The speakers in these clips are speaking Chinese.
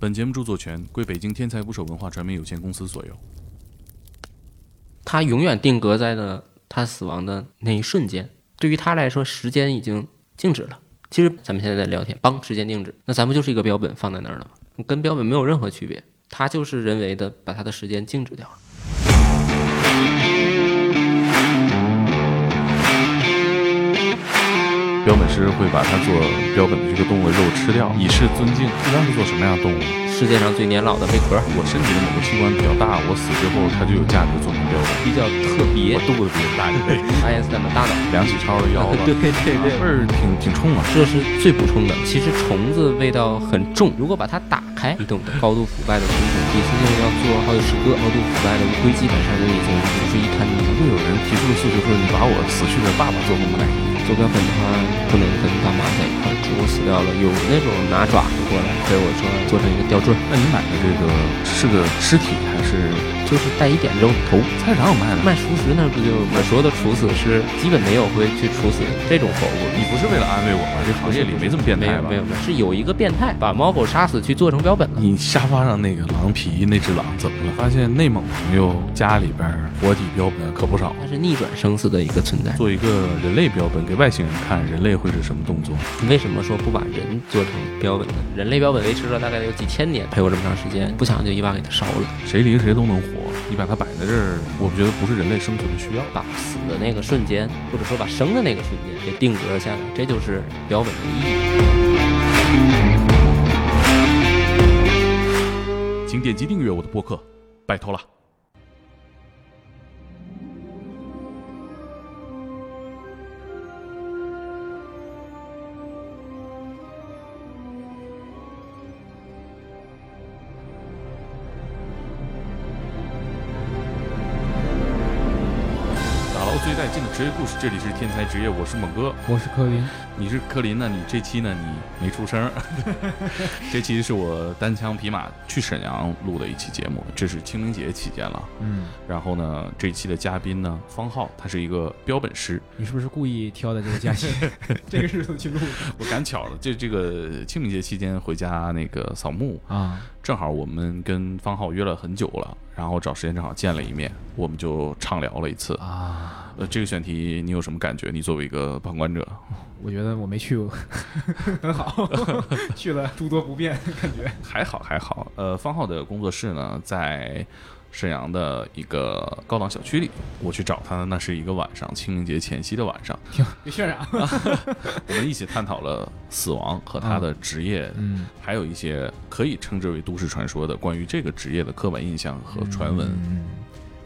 本节目著作权归北京天才捕手文化传媒有限公司所有。他永远定格在了他死亡的那一瞬间，对于他来说，时间已经静止了。其实咱们现在在聊天，帮时间静止，那咱不就是一个标本放在那儿了吗？跟标本没有任何区别，他就是人为的把他的时间静止掉了。标本师会把它做标本的这个动物的肉吃掉，以示尊敬。一般是做什么样的动物？世界上最年老的贝壳，我身体的某个器官比较大，我死之后它就有价值做成标本。比较特别我，肚子比较大一倍，爱因斯坦的大脑，梁启超的腰子，对对对味儿挺挺冲啊。这是最补充的。其实虫子味道很重，如果把它打开，你懂得，高度腐败的昆虫，一次性要做好几十个，高度腐败的乌龟基本上就已经不是一滩泥。会有人提出了诉求说，你把我死去的爸爸做成木做标本的话，不能跟大妈在一块儿。猪死掉了，有那种拿爪子过来给我说做成一个吊坠儿，那你买的这个是个尸体还是就是带一点肉头。菜市场有卖的？卖熟食那不就我所有的处死是基本没有会去处死这种活物。你不是为了安慰我吗？这行业里没这么变态吧？没有没有，没有，是有一个变态把猫狗杀死去做成标本了。你沙发上那个狼皮那只狼怎么了？发现内蒙朋友家里边活体标本可不少。它是逆转生死的一个存在。做一个人类标本给外星人看，人类会是什么动作？为什么说不把人做成标本呢？人类标本维持了大概有几千年，陪我这么长时间，不想就一把给它烧了。谁离谁都能活，你把它摆在这儿，我觉得不是人类生存的需要。把死的那个瞬间，或者说把生的那个瞬间给定格下来，这就是标本的意义。请点击订阅我的播客，拜托了。打捞最带劲的职业故事，这里是天才职业，我是猛哥。我是柯林，你是柯林呢？你这期呢？你没出声。这期是我单枪匹马去沈阳录的一期节目，这是清明节期间了。嗯，然后呢，这期的嘉宾呢，方浩，他是一个标本师。你是不是故意挑的这个假期，这个日子去录我赶巧了，这这个清明节期间回家那个扫墓，啊？正好我们跟方浩约了很久了，然后找时间正好见了一面，我们就畅聊了一次。啊，呃，这个选题你有什么感觉？你作为一个旁观者，我觉得我没去过，很好，去了诸多不便，感觉还好还好。呃，方浩的工作室呢，在沈阳的一个高档小区里，我去找他，那是一个晚上，清明节前夕的晚上，别渲染。我们一起探讨了死亡和他的职业，嗯，还有一些可以称之为都市传说的关于这个职业的刻板印象和传闻。嗯，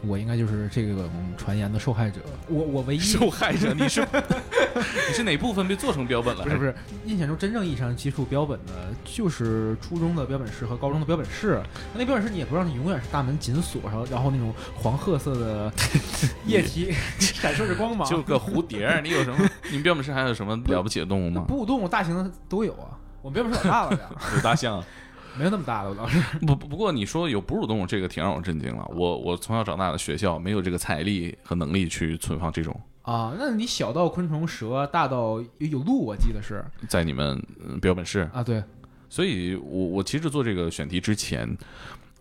我应该就是这个传言的受害者。我我唯一受害者，你是 你是哪部分被做成标本了？不是不是，印象中真正意义上接触标本的，就是初中的标本室和高中的标本室。那标本室你也不知道，你永远是大门紧锁，然后然后那种黄褐色的 液体闪烁着光芒，就个蝴蝶，你有什么？你们标本室还有什么了不起的动物吗？哺乳动物大型的都有啊。我们标本室老大了呀，有大象。没有那么大的，老师。不不不过你说有哺乳动物，这个挺让我震惊了。我我从小长大的学校没有这个财力和能力去存放这种，啊，那你小到昆虫、蛇，大到有有鹿，我记得是在你们嗯标本室。啊，对，所以我我其实做这个选题之前，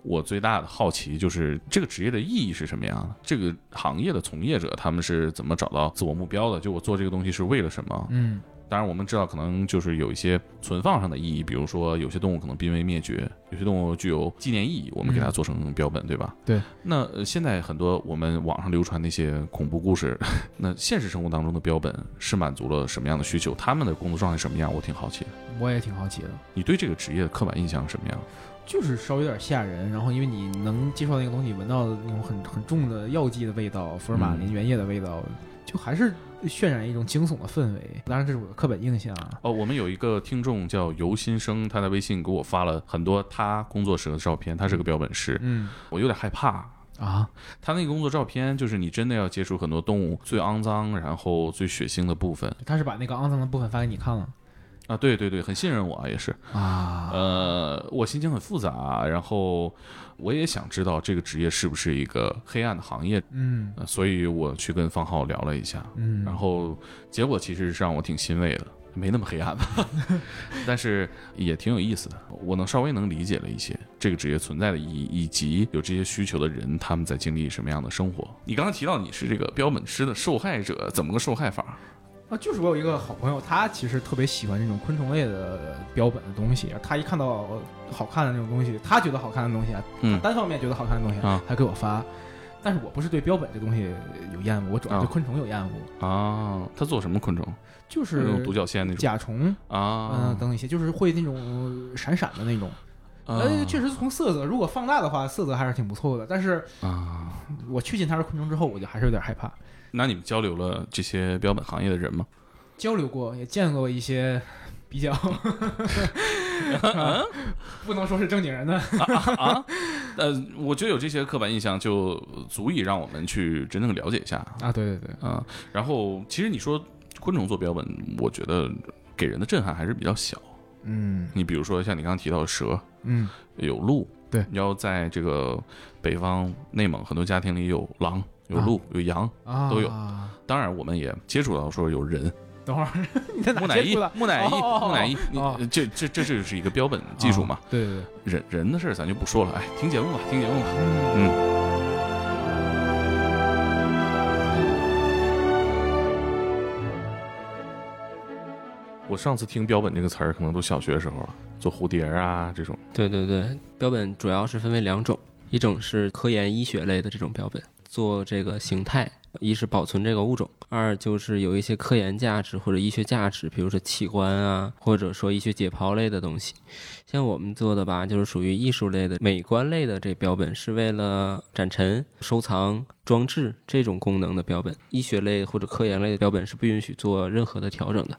我最大的好奇就是这个职业的意义是什么样的？这个行业的从业者他们是怎么找到自我目标的？就我做这个东西是为了什么？嗯当然，我们知道可能就是有一些存放上的意义，比如说有些动物可能濒危灭绝，有些动物具有纪念意义，我们给它做成标本，对吧？对。那呃现在很多我们网上流传那些恐怖故事，那现实生活当中的标本是满足了什么样的需求？他们的工作状态什么样？我挺好奇的。我也挺好奇的，你对这个职业的刻板印象是什么样？就是稍微有点吓人，然后因为你能接受到那个东西，闻到那种很很重的药剂的味道，福尔马林原液的味道，就还是渲染一种惊悚的氛围。当然，这是我的刻板印象啊。哦，我们有一个听众叫游新生，他在微信给我发了很多他工作室的照片，他是个标本师，嗯我有点害怕。啊，他那个工作照片，就是你真的要接触很多动物最肮脏，然后最血腥的部分他是把那个肮脏的部分发给你看了啊！对对对，很信任我啊，也是。啊？呃，我心情很复杂，然后我也想知道这个职业是不是一个黑暗的行业，嗯呃所以我去跟方浩聊了一下，嗯，然后结果其实是让我挺欣慰的。没那么黑暗吧，但是也挺有意思的。我能稍微能理解了一些这个职业存在的意义，以及有这些需求的人他们在经历什么样的生活。你刚刚提到你是这个标本师的受害者，怎么个受害法？啊，就是我有一个好朋友，他其实特别喜欢这种昆虫类的标本的东西。他一看到好看的那种东西，他觉得好看的东西啊，嗯他单方面觉得好看的东西，啊他给我发。但是我不是对标本这东西有厌恶，我主要对啊昆虫有厌恶，啊，他做什么昆虫？就是那种独角仙那种甲虫啊，嗯、啊？等一些，就是会那种闪闪的那种。啊呃，确实从色泽，如果放大的话，色泽还是挺不错的。但是啊，我去进它是昆虫之后，我就还是有点害怕。那你们交流了这些标本行业的人吗？交流过，也见过一些比较，啊不能说是正经人的。啊，呃，我觉得有这些刻板印象就足以让我们去真正了解一下啊，对对对，啊。然后，其实你说昆虫做标本，我觉得给人的震撼还是比较小。嗯。你比如说像你刚刚提到的蛇，嗯，有鹿，对。你要在这个北方内蒙很多家庭里有狼、有鹿、有羊，啊。都有。当然我们也接触到说有人，等会儿你在哪木乃伊木乃伊，哦。木乃伊，这这这就是一个标本技术嘛。哦对对对，人人的事儿咱就不说了，哎，听节目吧，听节目吧。嗯我上次听“标本”这个词儿，可能都小学时候，做蝴蝶啊这种。对对对，标本主要是分为两种，一种是科研医学类的这种标本，做这个形态，一是保存这个物种，二就是有一些科研价值或者医学价值，比如说器官啊，或者说医学解剖类的东西。像我们做的吧，就是属于艺术类的、美观类的这标本，是为了展陈、收藏、装置这种功能的标本。医学类或者科研类的标本是不允许做任何的调整的，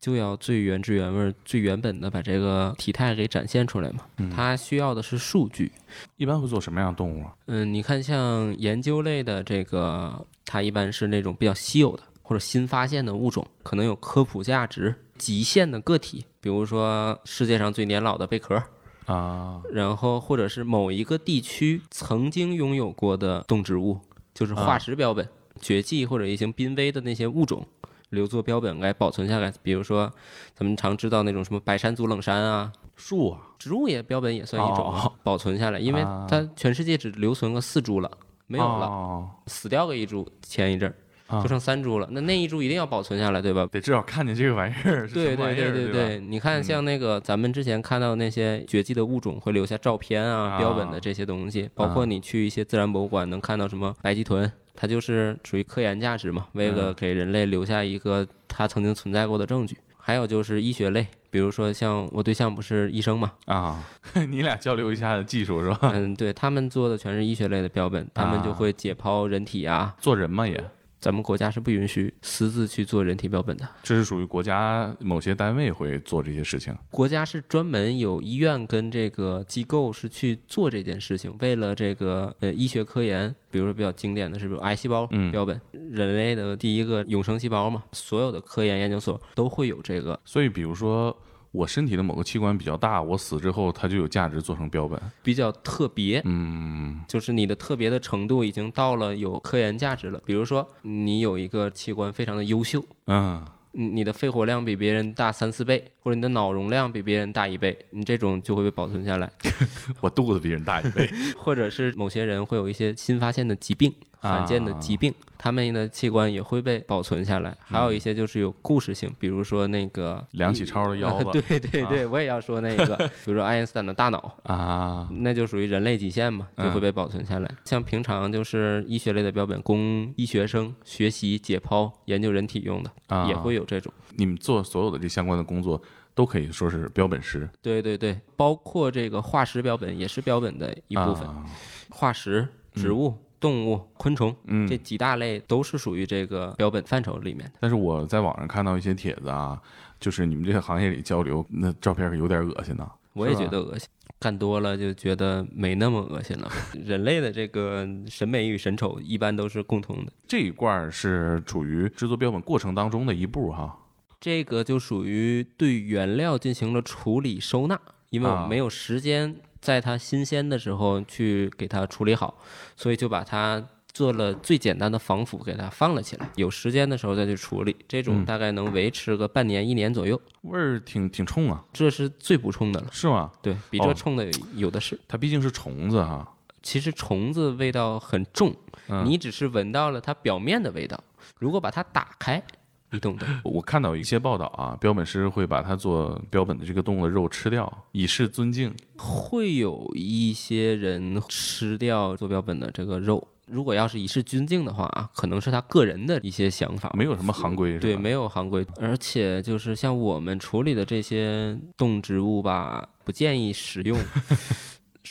就要最原汁原味、最原本的把这个体态给展现出来嘛。它需要的是数据。一般会做什么样的动物啊？嗯，你看像研究类的这个，它一般是那种比较稀有的或者新发现的物种，可能有科普价值、极限的个体，比如说世界上最年老的贝壳，啊，然后或者是某一个地区曾经拥有过的动植物，就是化石标本、绝迹或者已经濒危的那些物种。留作标本来保存下来，比如说咱们常知道那种什么白山族冷杉啊，树啊，植物也标本也算一种哦保存下来，因为啊它全世界只留存了四株了，没有了，哦。死掉个一株，前一阵儿啊。就剩三株了，那那一株一定要保存下来，对吧？得至少看见这个玩意儿对对么玩意儿，对对对，吧？你看像那个咱们之前看到那些绝迹的物种会留下照片啊、啊。标本的这些东西，包括你去一些自然博物馆能看到什么白鳍豚，它就是属于科研价值嘛，为了给人类留下一个它曾经存在过的证据。还有就是医学类，比如说像我对象不是医生嘛，啊，你俩交流一下技术是吧？嗯，对他们做的全是医学类的标本，他们就会解剖人体啊。做人嘛也，咱们国家是不允许私自去做人体标本的，这是属于国家某些单位会做这些事情。国家是专门有医院跟这个机构是去做这件事情，为了这个呃医学科研，比如说比较经典的是比如癌细胞嗯。标本，人类的第一个永生细胞嘛，所有的科研研究所都会有这个。所以，比如说我身体的某个器官比较大，我死之后它就有价值做成标本。比较特别，嗯就是你的特别的程度已经到了有科研价值了。比如说你有一个器官非常的优秀，嗯，你你的肺活量比别人大三四倍，或者你的脑容量比别人大一倍，你这种就会被保存下来。我肚子比人大一倍。或者是某些人会有一些新发现的疾病、罕见的疾病，他们的器官也会被保存下来。还有一些就是有故事性，比如说那个梁启超的腰子 对对对，我也要说那个，比如说爱因斯坦的大脑。啊，那就属于人类极限嘛，就会被保存下来。像平常就是医学类的标本，供医学生学习、解剖、研究人体用的，啊也会有这种。你们做所有的这相关的工作，都可以说是标本师对对对，包括这个化石标本也是标本的一部分。啊化石、植物、动物、昆虫，嗯这几大类都是属于这个标本范畴里面的。但是我在网上看到一些帖子啊，就是你们这个行业里交流，那照片有点恶心呐。我也觉得恶心，干多了就觉得没那么恶心了。人类的这个审美与审丑一般都是共通的，这一罐儿是处于制作标本过程当中的一步哈。这个就属于对原料进行了处理收纳，因为我啊们没有时间在它新鲜的时候去给它处理好，所以就把它做了最简单的防腐，给它放了起来，有时间的时候再去处理，这种嗯大概能维持个半年一年左右，味儿挺挺冲啊，这是最不冲的了。是吗？对比哦这冲的有的是。它毕竟是虫子哈，其实虫子味道很重，嗯你只是闻到了它表面的味道。如果把它打开，你懂的。我看到一些报道啊，标本师会把它做标本的这个动物的肉吃掉，以示尊敬。会有一些人吃掉做标本的这个肉。如果要是以示尊敬的话啊，可能是他个人的一些想法，没有什么行规？对，没有行规，而且就是像我们处理的这些动植物吧，不建议食用。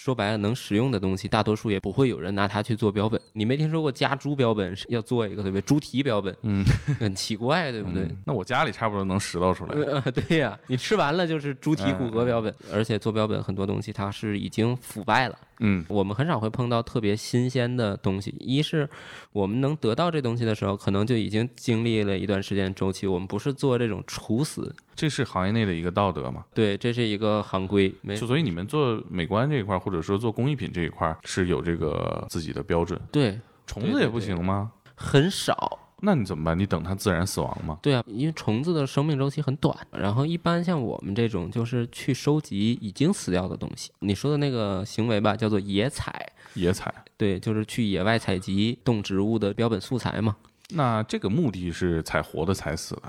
说白了，能使用的东西，大多数也不会有人拿它去做标本。你没听说过家猪标本是要做一个对不对？猪蹄标本，嗯，很奇怪，对不对？嗯那我家里差不多能拾到出来。呃，对呀、你吃完了就是猪蹄骨骼标本，而且做标本很多东西它是已经腐败了。嗯，我们很少会碰到特别新鲜的东西。一是我们能得到这东西的时候，可能就已经经历了一段时间周期。我们不是做这种处死，这是行业内的一个道德嘛？对，这是一个行规。没就所以你们做美观这一块儿，或者说做工艺品这一块儿，是有这个自己的标准。对，虫子也不行吗？很少。那你怎么办？你等它自然死亡吗？对啊，因为虫子的生命周期很短，然后一般像我们这种就是去收集已经死掉的东西。你说的那个行为吧，叫做野采，野采。对，就是去野外采集动植物的标本素材嘛。那这个目的是采活的，采死的。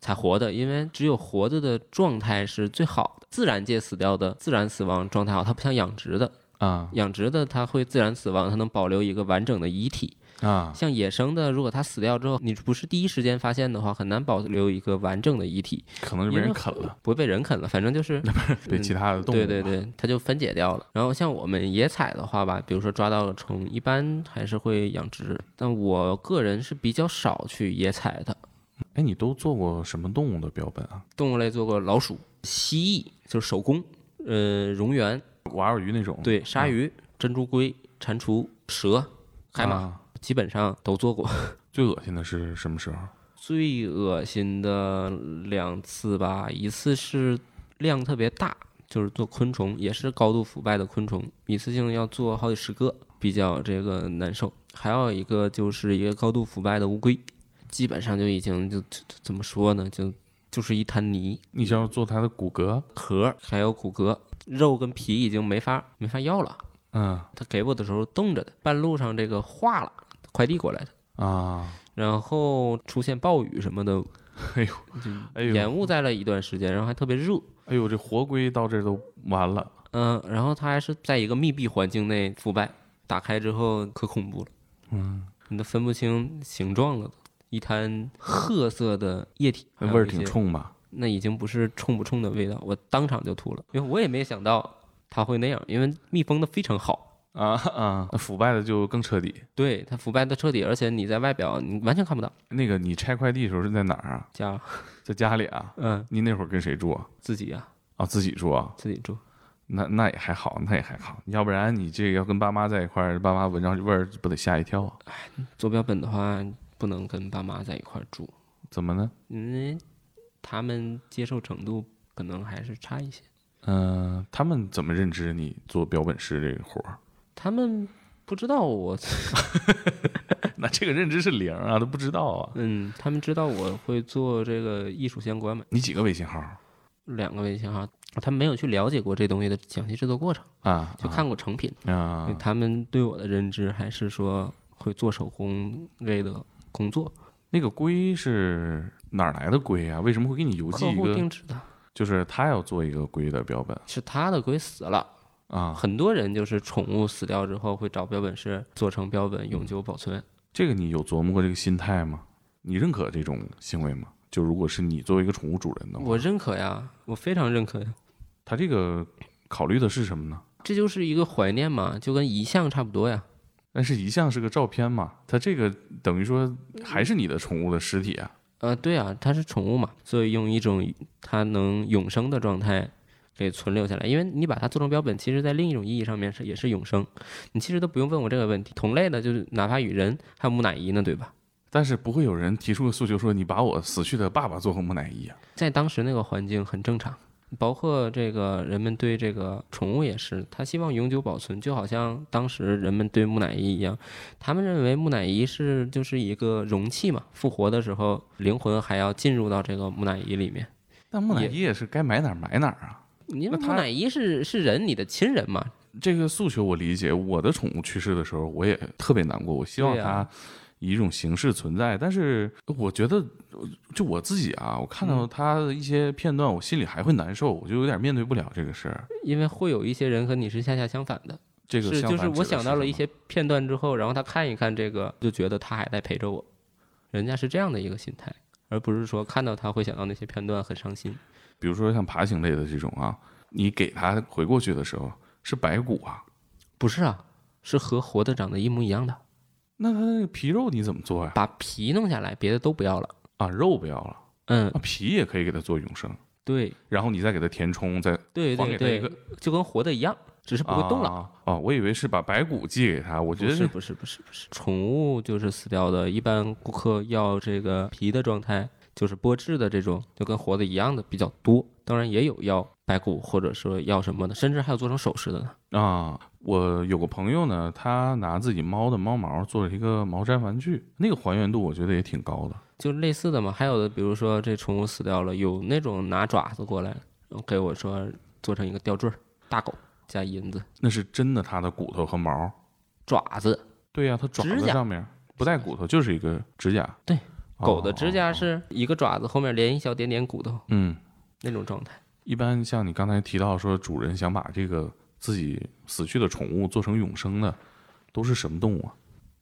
采活的，因为只有活着的状态是最好的。自然界死掉的自然死亡状态好，它不像养殖的，啊养殖的它会自然死亡，它能保留一个完整的遗体。啊，像野生的，如果它死掉之后，你不是第一时间发现的话，很难保留一个完整的遗体，可能就被人啃了，不会被人啃了，反正就是 被其他的动物。对对。对，它就分解掉了。然后像我们野采的话吧，比如说抓到了虫，一般还是会养殖，但我个人是比较少去野采的。哎，你都做过什么动物的标本啊？动物类做过老鼠、蜥蜴，就是手工，呃，蝾螈，娃娃鱼那种？对，鲨鱼、珍珠龟、蟾蜍、蛇、海马，啊基本上都做过。最恶心的是什么时候？最恶心的两次吧，一次是量特别大，就是做昆虫，也是高度腐败的昆虫，一次性要做好几十个，比较这个难受。还有一个就是一个高度腐败的乌龟，基本上就已经就就就怎么说呢，就就是一滩泥，你是要做它的骨骼？壳还有骨骼，肉跟皮已经没法没法要了。嗯他给我的时候冻着的，半路上这个化了，快递过来的，啊，然后出现暴雨什么的，哎呦，哎呦，延误在了一段时间，然后还特别热，哎呦，这活龟到这儿都完了。嗯、然后它还是在一个密闭环境内腐败，打开之后可恐怖了，嗯，你都分不清形状了，一滩褐色的液体，味儿挺冲吧？那已经不是冲不冲的味道，我当场就吐了，因为我也没想到它会那样，因为密封的非常好。啊啊，那腐败的就更彻底。对它腐败的彻底，而且你在外表你完全看不到。那个你拆快递的时候是在哪儿啊？家，在家里啊？嗯，你那会儿跟谁住啊？自己啊、啊，自己住啊？自己住。那那也还好，那也还好，要不然你这个要跟爸妈在一块儿，爸妈闻着味儿不得吓一跳啊？做标本的话，不能跟爸妈在一块儿住，怎么呢？嗯他们接受程度可能还是差一些。嗯、他们怎么认知你做标本师这个活儿？他们不知道我，那这个认知是零啊，都不知道啊。嗯，他们知道我会做这个艺术相关嘛，你几个微信号两个微信号，他们没有去了解过这东西的详细制作过程，啊？就看过成品。啊他们对我的认知还是说会做手工类的工作，那个龟是哪儿来的龟啊？为什么会给你邮寄客户一个？定制的，就是他要做一个龟的标本是他的龟死了。啊。很多人就是宠物死掉之后会找标本师做成标本永久保存。这个你有琢磨过这个心态吗？你认可这种行为吗？就如果是你作为一个宠物主人的话，我认可呀，我非常认可呀。他这个考虑的是什么呢？这就是一个怀念嘛，就跟遗像差不多呀。但是遗像是个照片嘛，它这个等于说还是你的宠物的尸体啊。呃，对啊，它是宠物嘛，所以用一种它能永生的状态给存留下来。因为你把它做成标本，其实在另一种意义上面是也是永生。你其实都不用问我这个问题，同类的就是哪怕与人还有木乃伊呢，对吧？但是不会有人提出个诉求说你把我死去的爸爸做成木乃伊啊。在当时那个环境很正常，包括这个人们对这个宠物也是，他希望永久保存，就好像当时人们对木乃伊一样，他们认为木乃伊是就是一个容器嘛，复活的时候灵魂还要进入到这个木乃伊里面。那木乃伊也是该埋哪儿埋哪儿啊。因为那他木乃伊是是人，你的亲人嘛，这个诉求我理解，我的宠物去世的时候，我也特别难过。我希望它以一种形式存在，但是我觉得，就我自己啊，我看嗯到它的一些片段，我心里还会难受，我就有点面对不了这个事儿。因为会有一些人和你是恰恰相反的。这个是，就是我想到了一些片段之后，然后他看一看这个，就觉得他还在陪着我，人家是这样的一个心态，而不是说看到他会想到那些片段很伤心。比如说像爬行类的这种啊，你给它回过去的时候是白骨啊，不是啊，是和活的长得一模一样的，那它那个皮肉你怎么做呀？把皮弄下来，别的都不要了。啊，肉不要了，嗯啊，，皮也可以给它做永生，对然后你再给它填充，再对还给对对就跟活的一样，只是不会动了。啊啊！我以为是把白骨寄给他，我觉得不是不是不是不是，宠物就是死掉的，一般顾客要这个皮的状态，就是剥制的这种，就跟活的一样的比较多。当然也有要白骨或者说要什么的，甚至还有做成首饰的呢。啊，我有个朋友呢，他拿自己猫的猫毛做了一个毛毡玩具，那个还原度我觉得也挺高的。就类似的嘛，还有的比如说这宠物死掉了，有那种拿爪子过来，给我说做成一个吊坠儿，大狗加银子那是真的，它的骨头和毛。爪子，对呀、它爪子上面不带骨头，就是一个指甲。对，狗的指甲哦是一个爪子后面连一小点点骨头嗯，那种状态。一般像你刚才提到说，主人想把这个自己死去的宠物做成永生的，都是什么动物啊？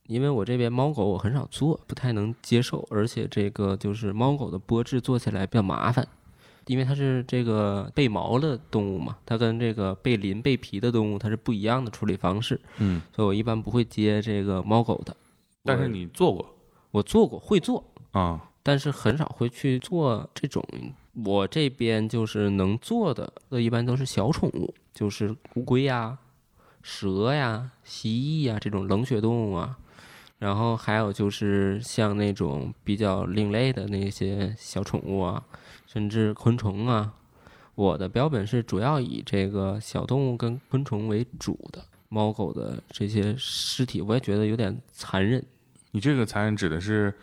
因为我这边猫狗我很少做，不太能接受，而且这个就是猫狗的剥制做起来比较麻烦，因为它是这个被毛的动物嘛，它跟这个被鳞被皮的动物它是不一样的处理方式，嗯，所以我一般不会接这个猫狗的。但是你做过我做过会做，啊？但是很少会去做这种。我这边就是能做的，一般都是小宠物，就是乌龟呀、蛇呀、蜥蜴呀这种冷血动物啊。然后还有就是像那种比较另类的那些小宠物啊，甚至昆虫啊。我的标本是主要以这个小动物跟昆虫为主的，猫狗的这些尸体，我也觉得有点残忍。你这个残忍指的是，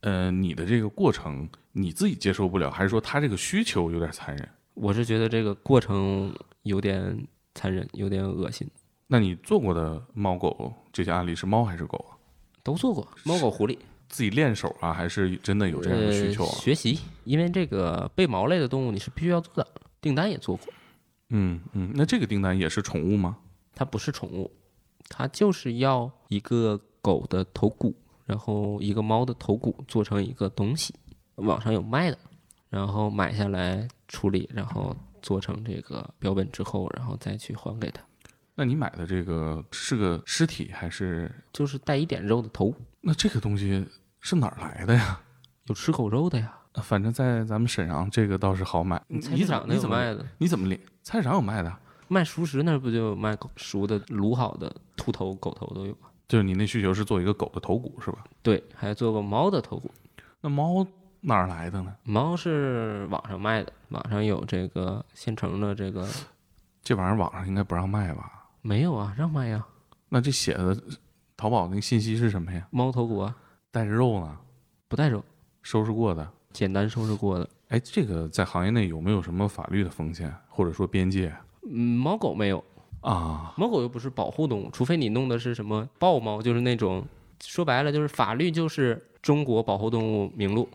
呃，你的这个过程你自己接受不了，还是说他这个需求有点残忍？我是觉得这个过程有点残忍，有点恶心。那你做过的猫狗这些案例是猫还是狗啊？都做过，猫狗狐狸自己练手啊，还是真的有这样的需求？学习，因为这个被毛类的动物你是必须要做的。订单也做过，嗯嗯，那这个订单也是宠物吗？它不是宠物，它就是要一个狗的头骨，然后一个猫的头骨做成一个东西，网上有卖的，然后买下来处理，然后做成这个标本之后，然后再去还给他，那你买的这个是个尸体还是？就是带一点肉的头，那这个东西是哪儿来的呀？有吃狗肉的呀，反正在咱们沈阳这个倒是好买。你菜市场那你怎么有卖的。你怎么连？菜市场有卖的，卖熟食那儿不就有卖熟的卤好的兔头、狗头都有吗？就是你那需求是做一个狗的头骨是吧？对，还做过猫的头骨。那猫哪儿来的呢？猫是网上卖的，网上有这个现成的这个这玩意儿网上应该不让卖吧？没有啊？让卖呀，那这写的淘宝那个信息是什么呀？猫头骨啊，带着肉呢，不带肉，收拾过的。简单收拾过的。哎，这个在行业内有没有什么法律的风险，或者说边界嗯，猫狗没有，啊？猫狗又不是保护动物，除非你弄的是什么豹猫，就是那种说白了就是法律就是中国保护动物名录。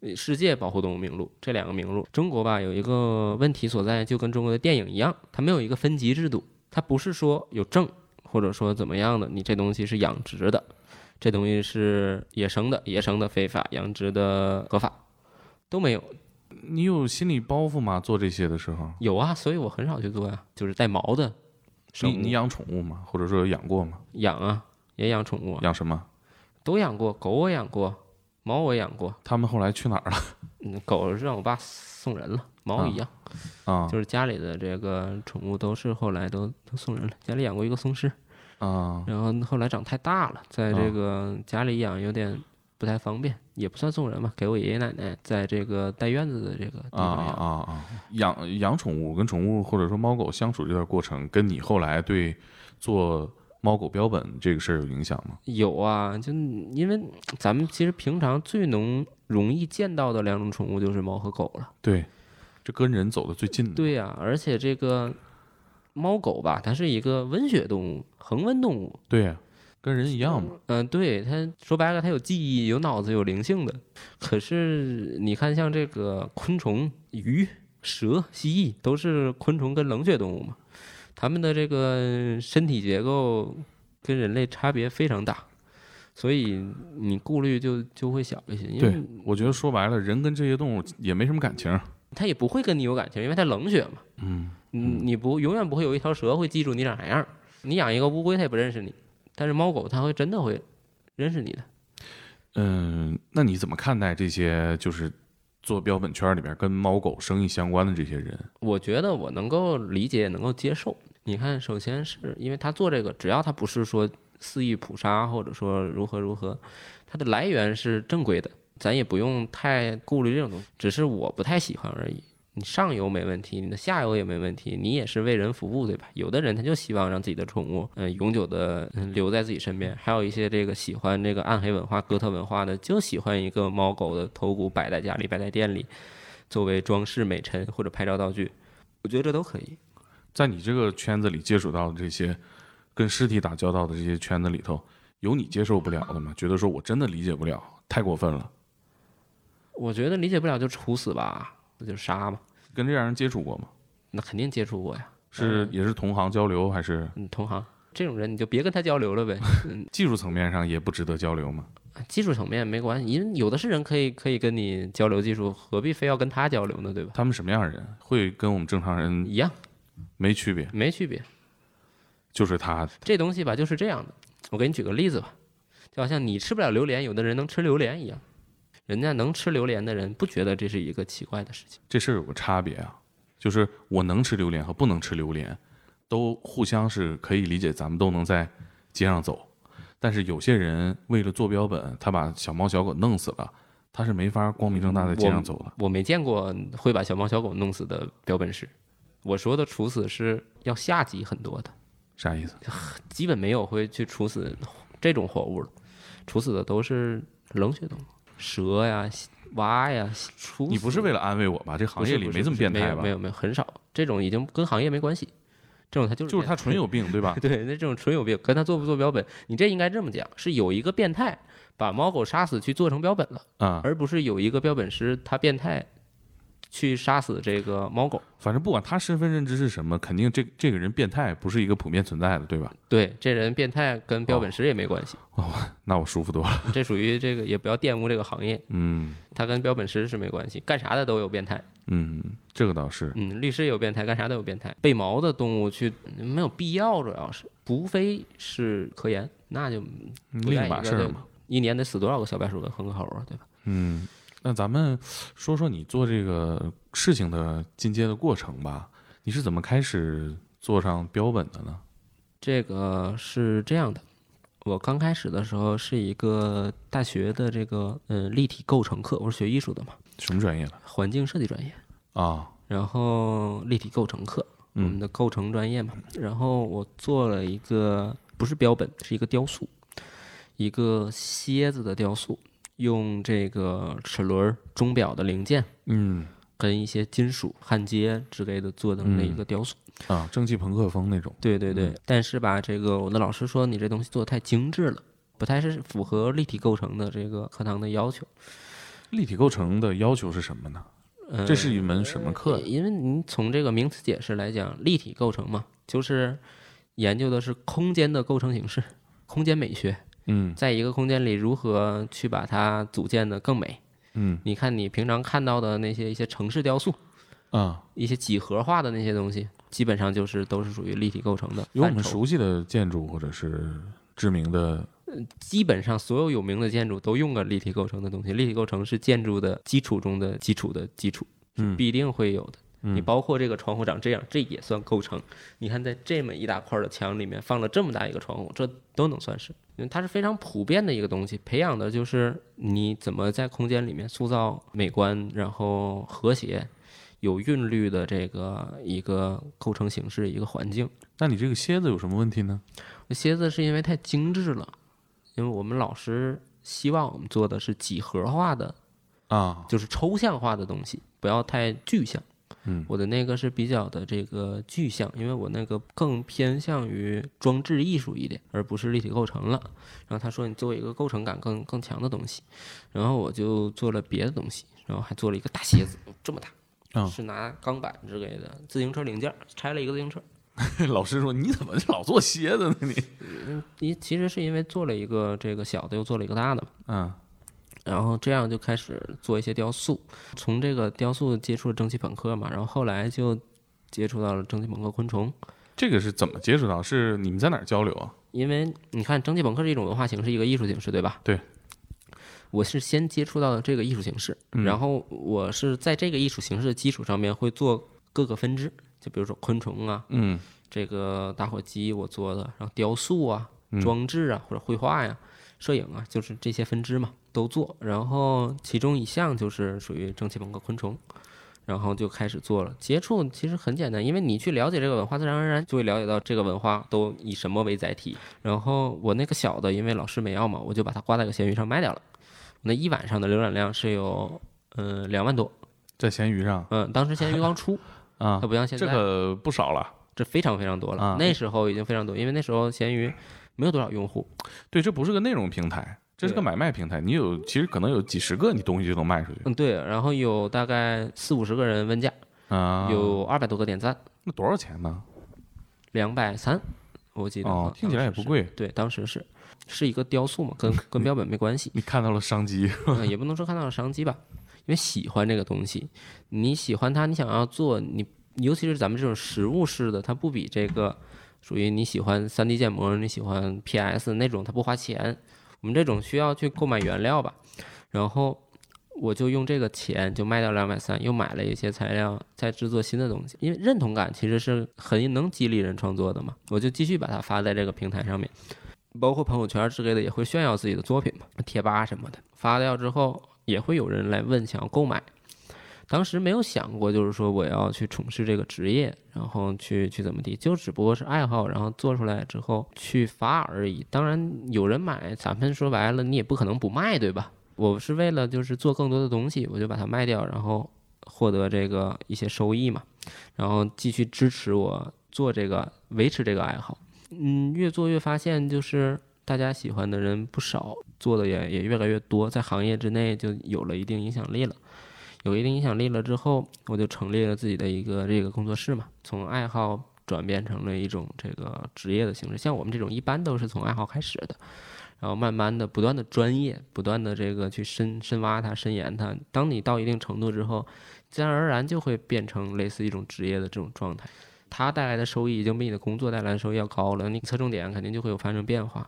呃世界保护动物名录这两个名录，中国吧有一个问题所在，就跟中国的电影一样，它没有一个分级制度，它不是说有证或者说怎么样的，你这东西是养殖的，这东西是野生的，野生的非法，养殖的合法，都没有。你有心理包袱吗？做这些的时候，有啊，所以我很少去做呀、就是带毛的你你养宠物吗？或者说有养过吗？养啊，也养宠物啊，养什么？都养过，狗我养过，猫我养过。他们后来去哪儿了？嗯，狗是让我爸送人了，猫一样，啊就是家里的这个宠物都是后来都都送人了。家里养过一个松狮，啊然后后来长太大了，在这个家里养有点不不太方便，也不算送人吧，给我爷爷奶奶在这个带院子的这个地啊。啊啊！养养宠物跟宠物或者说猫狗相处这段过程，跟你后来对做猫狗标本这个事儿有影响吗？有啊，就因为咱们其实平常最能容易见到的两种宠物就是猫和狗了。对，这跟人走的最近的。对呀、而且这个猫狗吧，它是一个温血动物，恒温动物。对呀，跟人一样嘛。嗯、对，它说白了，它有记忆、有脑子、有灵性的。可是你看，像这个昆虫、鱼、蛇、蜥蜴，都是昆虫跟冷血动物嘛，它们的这个身体结构跟人类差别非常大，所以你顾虑就就会小一些，因对为，我觉得说白了，人跟这些动物也没什么感情。它也不会跟你有感情，因为它冷血嘛。嗯，嗯，你不永远不会有一条蛇会记住你长啥样儿。你养一个乌龟，它也不认识你，但是猫狗它会真的会认识你的。嗯，那你怎么看待这些就是做标本圈里边跟猫狗生意相关的这些人？我觉得我能够理解，也能够接受。你看，首先是因为他做这个，只要他不是说肆意捕杀，或者说如何如何，它的来源是正规的，咱也不用太顾虑这种东西。只是我不太喜欢而已。你上游没问题，你的下游也没问题，你也是为人服务，对吧？有的人他就希望让自己的宠物，嗯、永久的留在自己身边；还有一些这个喜欢这个暗黑文化、哥特文化的，就喜欢一个猫狗的头骨摆在家里、摆在店里，作为装饰美陈或者拍照道具。我觉得这都可以。在你这个圈子里接触到的这些跟尸体打交道的这些圈子里头，有你接受不了的吗？觉得说我真的理解不了，太过分了。我觉得理解不了就处死吧，那就杀嘛。跟这样人接触过吗？那肯定接触过呀，是也是同行交流，还是嗯，同行这种人你就别跟他交流了呗。嗯，技术层面上也不值得交流吗？技术层面没关系，因为有的是人可以可以跟你交流技术，何必非要跟他交流呢？对吧？他们什么样的人会跟我们正常人一样，没区别？没区别。就是他这东西吧就是这样的。我给你举个例子吧，就好像你吃不了榴莲，有的人能吃榴莲一样。人家能吃榴莲的人不觉得这是一个奇怪的事情。这事儿有个差别啊，就是我能吃榴莲和不能吃榴莲，都互相是可以理解，咱们都能在街上走。但是有些人为了做标本，他把小猫小狗弄死了，他是没法光明正大在街上走的。我没见过会把小猫小狗弄死的标本师。我说的处死是要下级很多的，啥意思？基本没有会去处死这种活物的，处死的都是冷血动物，蛇呀、蛙呀。你不是为了安慰我吧？这行业里没这么变态吧没有没？有没有很少，这种已经跟行业没关系，这种他就是就是他纯有病，对吧？对，那这种纯有病，跟他做不做标本，你这应该这么讲，是有一个变态把猫狗杀死去做成标本了，啊、而不是有一个标本师他变态去杀死这个猫狗。反正不管他身份认知是什么，肯定这这个人变态不是一个普遍存在的，对吧？对，这人变态跟标本师也没关系，哦那我舒服多了。这属于这个也不要玷污这个行业，嗯他跟标本师是没关系，干啥的都有变态。嗯，这个倒是。嗯，律师也有变态，干啥都有变态。被毛的动物去没有必要，主要是除非是科研，那就不另一码事儿嘛。一年得死多少个小白鼠跟恒河猴啊，对吧？嗯，那咱们说说你做这个事情的进阶的过程吧。你是怎么开始做上标本的呢？这个是这样的，我刚开始的时候是一个大学的这个嗯立体构成课，我是学艺术的嘛，什么专业的环境设计专业，啊？然后立体构成课，我们嗯的构成专业嘛，然后我做了一个不是标本，是一个雕塑，一个蝎子的雕塑，用这个齿轮、钟表的零件嗯跟一些金属焊接之类的做成的一个雕塑。啊，蒸汽朋克风那种。对对对，但是吧，这个我的老师说你这东西做的太精致了，不太是符合立体构成的这个课堂的要求。立体构成的要求是什么呢？呃、这是一门什么课呀？因为您从这个名词解释来讲，立体构成嘛，就是研究的是空间的构成形式，空间美学，嗯在一个空间里如何去把它组建的更美。嗯你看你平常看到的那些一些城市雕塑，啊，一些几何化的那些东西，基本上就是都是属于立体构成的有我们熟悉的建筑或者是知名的基本上所有有名的建筑都用了立体构成的东西。立体构成是建筑的基础中的基础的基础，嗯必定会有的。嗯你包括这个窗户长这样，这也算构成。你看，在这么一大块的墙里面放了这么大一个窗户，这都能算是。因为它是非常普遍的一个东西，培养的就是你怎么在空间里面塑造美观，然后和谐、有韵律的这个一个构成形式、一个环境。那你这个蝎子有什么问题呢？蝎子是因为太精致了，因为我们老师希望我们做的是几何化的，啊，就是抽象化的东西，不要太具象。嗯我的那个是比较的这个具象，因为我那个更偏向于装置艺术一点，而不是立体构成了。然后他说你做一个构成感更更强的东西，然后我就做了别的东西，然后还做了一个大蝎子，这么大，嗯是拿钢板之类的自行车零件拆了一个自行车。老师说你怎么老做蝎子呢你？你其实是因为做了一个这个小的，又做了一个大的嘛。嗯然后这样就开始做一些雕塑，从这个雕塑接触了蒸汽朋克嘛，然后后来就接触到了蒸汽朋克昆虫。这个是怎么接触到？是你们在哪儿交流啊？因为你看，蒸汽朋克是一种文化形式，一个艺术形式，对吧？对。我是先接触到的这个艺术形式，嗯然后我是在这个艺术形式的基础上面会做各个分支，就比如说昆虫啊，嗯这个打火机我做的，然后雕塑啊、嗯装置啊或者绘画呀、摄影啊，就是这些分支嘛都做。然后其中一项就是属于蒸汽朋克昆虫，然后就开始做了。接触其实很简单，因为你去了解这个文化，自然而然就会了解到这个文化都以什么为载体。然后我那个小的，因为老师没要嘛，我就把它挂在个闲鱼上卖掉了。那一晚上的浏览量是有嗯两万多，在闲鱼上嗯，当时闲鱼刚出，啊它，不像现在这个不少了。这非常非常多了。啊那时候已经非常多，因为那时候闲鱼没有多少用户，对，这不是个内容平台，这是个买卖平台。你有其实可能有几十个，你东西就能卖出去嗯，对，然后有大概四五十个人问价，啊。有二百多个点赞，那多少钱呢？两百三，我记得哦，听起来也不。贵。对，当时是是一个雕塑嘛，跟 跟标本没关系，你看到了商机，嗯也不能说看到了商机吧，因为喜欢这个东西，你喜欢它，你想要做，你尤其是咱们这种实物式的，它不比这个属于你喜欢 3D 建模，你喜欢 PS 那种，它不花钱。我们这种需要去购买原料吧，然后我就用这个钱就卖掉两百三，又买了一些材料，再制作新的东西。因为认同感其实是很能激励人创作的嘛，我就继续把它发在这个平台上面。包括朋友圈之类的，也会炫耀自己的作品嘛，贴吧什么的。发掉之后，也会有人来问，想要购买。当时没有想过，就是说我要去从事这个职业，然后去去怎么地，就只不过是爱好，然后做出来之后去发而已。当然有人买，咱们说白了，你也不可能不卖，对吧？我是为了就是做更多的东西，我就把它卖掉，然后获得这个一些收益嘛，然后继续支持我做这个，维持这个爱好。嗯，越做越发现就是大家喜欢的人不少，做的也也越来越多，在行业之内就有了一定影响力了。有一定影响力了之后，我就成立了自己的一个这个工作室嘛，从爱好转变成了一种这个职业的形式。像我们这种一般都是从爱好开始的，然后慢慢的不断的专业，不断的这个去深深挖它、深研它。当你到一定程度之后，自然而然就会变成类似一种职业的这种状态。它带来的收益已经比你的工作带来的收益要高了，你侧重点肯定就会有发生变化。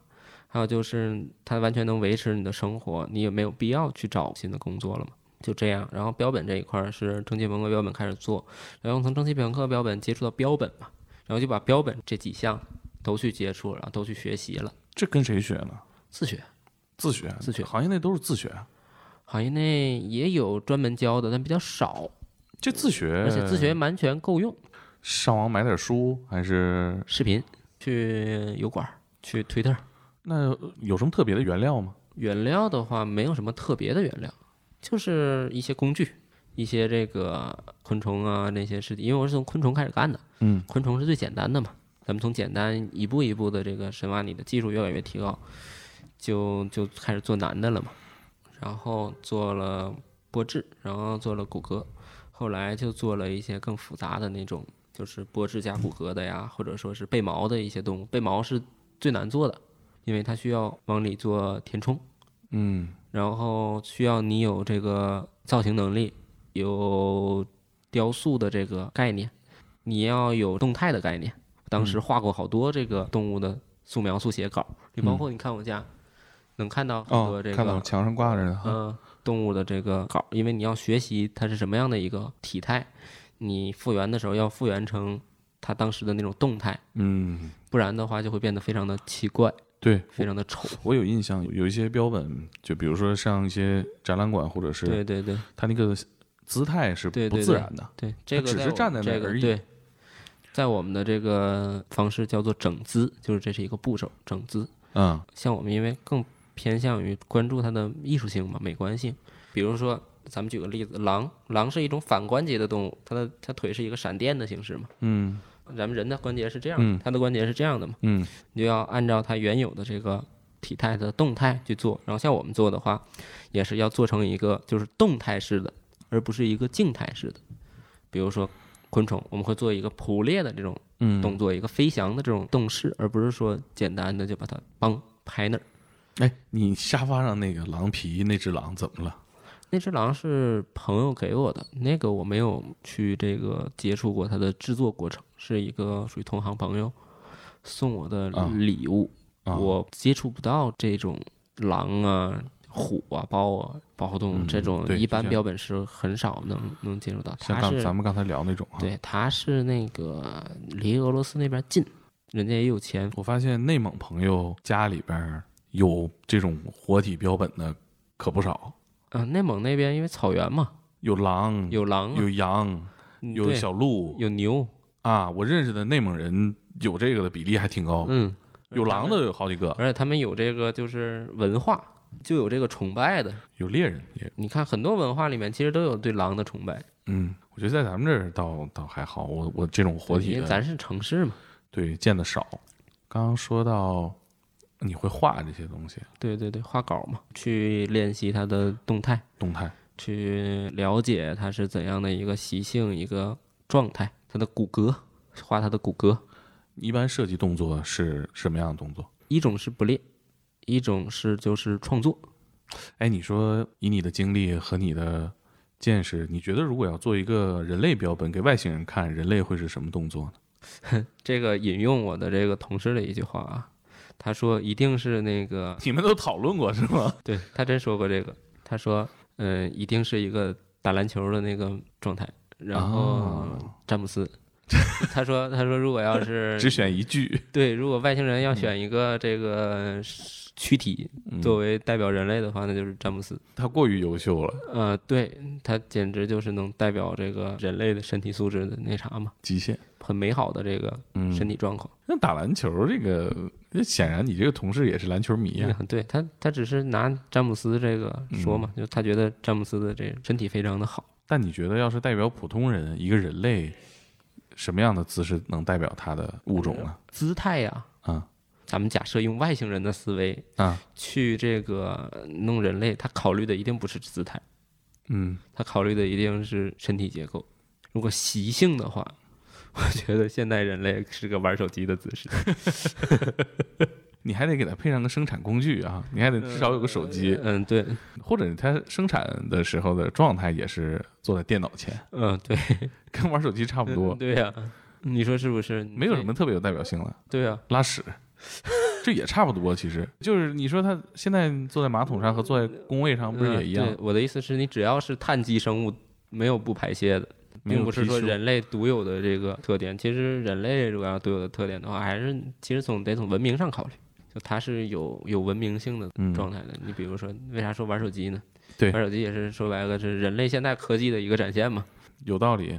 还有就是它完全能维持你的生活，你也没有必要去找新的工作了嘛。就这样，然后标本这一块儿是蒸汽朋克标本开始做，然后从蒸汽朋克标本接触到标本嘛，然后就把标本这几项都去接触，然后都去学习了，这跟谁学呢？自学。自学，自学行业内都是自学。行业内也有专门教的，但比较少，这自学，而且自学完全够用。上网买点书，还是视频，去油管，去推特。那有什么特别的原料吗？原料的话，没有什么特别的原料，就是一些工具，一些这个昆虫啊那些尸体，因为我是从昆虫开始干的，嗯，昆虫是最简单的嘛，咱们从简单一步一步的这个深挖，你的技术越来越提高，就就开始做难的了嘛，然后做了玻制，然后做了骨骼，后来就做了一些更复杂的那种，就是玻制加骨骼的呀，或者说是背毛的一些动物，背毛是最难做的，因为它需要往里做填充。嗯，然后需要你有这个造型能力，有雕塑的这个概念，你要有动态的概念。当时画过好多这个动物的素描、速写稿，你包括你看我家，能看到很哦多这，个、看到墙上挂着的。嗯，动物的这个稿，因为你要学习它是什么样的一个体态，你复原的时候要复原成它当时的那种动态，嗯，不然的话就会变得非常的奇怪。对非常的丑。我有印象，有一些标本，就比如说上一些展览馆，或者是对对对它那个姿态是不自然的。对，这个只是站在那儿而已这个对，在我们的这个方式叫做整姿，就是这是一个步骤，整姿。嗯像我们因为更偏向于关注它的艺术性嘛，美观性。比如说，咱们举个例子，狼，狼是一种反关节的动物，它的它腿是一个闪电的形式嘛。嗯咱们人的关节是这样，嗯它的关节是这样的嘛，嗯你就要按照它原有的这个体态的动态去做。然后像我们做的话，也是要做成一个就是动态式的，而不是一个静态式的。比如说昆虫，我们会做一个捕猎的这种嗯，动作，一个飞翔的这种动势，而不是说简单的就把它帮拍那儿。哎，你沙发上那个狼皮那只狼怎么了？那只狼是朋友给我的，那个我没有去这个接触过它的制作过程，是一个属于同行朋友送我的啊礼物。啊我接触不到这种狼啊、虎啊、豹啊、保护动这种一般标本是很少能能接触到。像它是刚咱们刚才聊那种啊。对，它是那个离俄罗斯那边近，人家也有钱。我发现内蒙朋友家里边儿有这种活体标本的可不少，嗯、内蒙那边因为草原嘛，有狼，有狼啊、有羊，有小鹿有牛，啊。我认识的内蒙人有这个的比例还挺高，嗯，有狼的有好几个，而且他们有这个就是文化，就有这个崇拜的。有猎人也，你看很多文化里面其实都有对狼的崇拜，嗯，我觉得在咱们这儿倒倒还好，我我这种活体因为咱是城市嘛。对见的少。刚刚说到你会画这些东西，对对对，画稿嘛，去练习它的动态，动态，去了解它是怎样的一个习性、一个状态，它的骨骼，画它的骨骼。一般设计动作是什么样的动作？一种是不练，一种是就是创作。哎，你说以你的经历和你的见识，你觉得如果要做一个人类标本给外星人看，人类会是什么动作呢？这个引用我的这个同事的一句话啊，他说一定是那个，你们都讨论过是吗？对他真说过这个，他说，嗯、一定是一个打篮球的那个状态。然后哦詹姆斯，他说他说如果要是 只选一句，对，如果外星人要选一个这个躯体嗯作为代表人类的话，那就是詹姆斯。他过于优秀了，呃，对他简直就是能代表这个人类的身体素质的那啥嘛，极限。很美好的这个嗯，身体状况。那打篮球这个，那显然你这个同事也是篮球迷啊、嗯对他，他只是拿詹姆斯这个说嘛，就他觉得詹姆斯的这个身体非常的好。但你觉得，要是代表普通人，一个人类，什么样的姿势能代表它的物种呢？姿态呀、啊咱们假设用外星人的思维啊，去这个弄人类，他考虑的一定不是姿态，嗯，他考虑的一定是身体结构。如果习性的话，我觉得现代人类是个玩手机的姿势。你还得给它配上个生产工具啊，你还得至少有个手机，嗯，对，或者它生产的时候的状态也是坐在电脑前，嗯，对，跟玩手机差不多，对呀、你说是不是？没有什么特别有代表性了。对呀、拉屎，这也差不多。其实就是你说他现在坐在马桶上和坐在工位上，不是也一样嗯？我的意思是你只要是碳基生物，没有不排泄的，并不是说人类独有的这个特点。其实人类如果要独有的特点的话，还是其实从得从文明上考虑，就它是有有文明性的嗯状态的。你比如说，为啥说玩手机呢？对玩手机也是说白了是人类现代科技的一个展现嘛。有道理。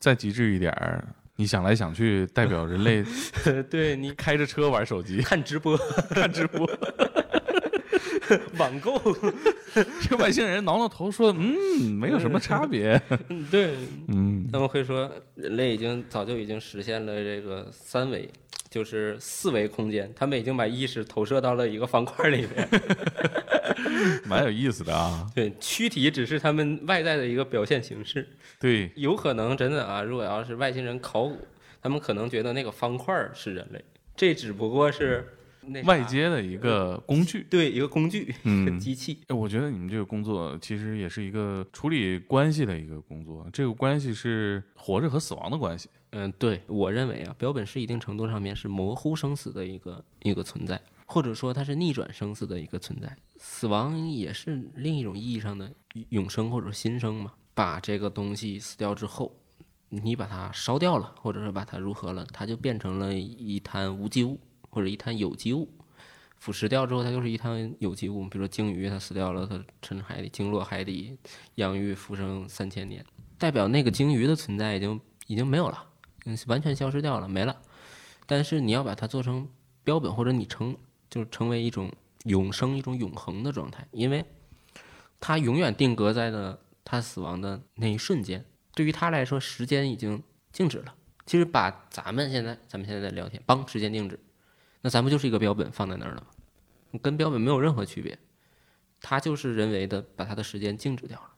再极致一点儿，你想来想去，代表人类 对你开着车玩手机，看直播、看直播，网购，这外星人挠挠头说：“嗯，没有什么差别。嗯对，”嗯，他们会说，人类已经早就已经实现了这个三维，就是四维空间，他们已经把意识投射到了一个方块里面。蛮有意思的啊。对，躯体只是他们外在的一个表现形式，对，有可能真的啊，如果要是外星人考古，他们可能觉得那个方块是人类，这只不过是那外接的一个工具。对一个工具，嗯 机器。哎我觉得你们这个工作其实也是一个处理关系的一个工作，这个关系是活着和死亡的关系。嗯，对我认为啊，标本是一定程度上面是模糊生死的一个一个存在，或者说它是逆转生死的一个存在。死亡也是另一种意义上的永生或者新生嘛。把这个东西死掉之后，你把它烧掉了，或者是把它如何了，它就变成了一滩无机物或者一滩有机物。腐蚀掉之后，它就是一滩有机物。比如说鲸鱼，它死掉了，它沉海底，鲸落海底，养育浮生三千年，代表那个鲸鱼的存在已经已经没有了，完全消失掉了，没了。但是你要把它做成标本，或者你成就成为一种永生、一种永恒的状态，因为它永远定格在了它死亡的那一瞬间。对于他来说，时间已经静止了。其实把咱们现在咱们现在在聊天，帮时间静止，那咱不就是一个标本放在那儿了吗？跟标本没有任何区别，它就是人为的把它的时间静止掉了。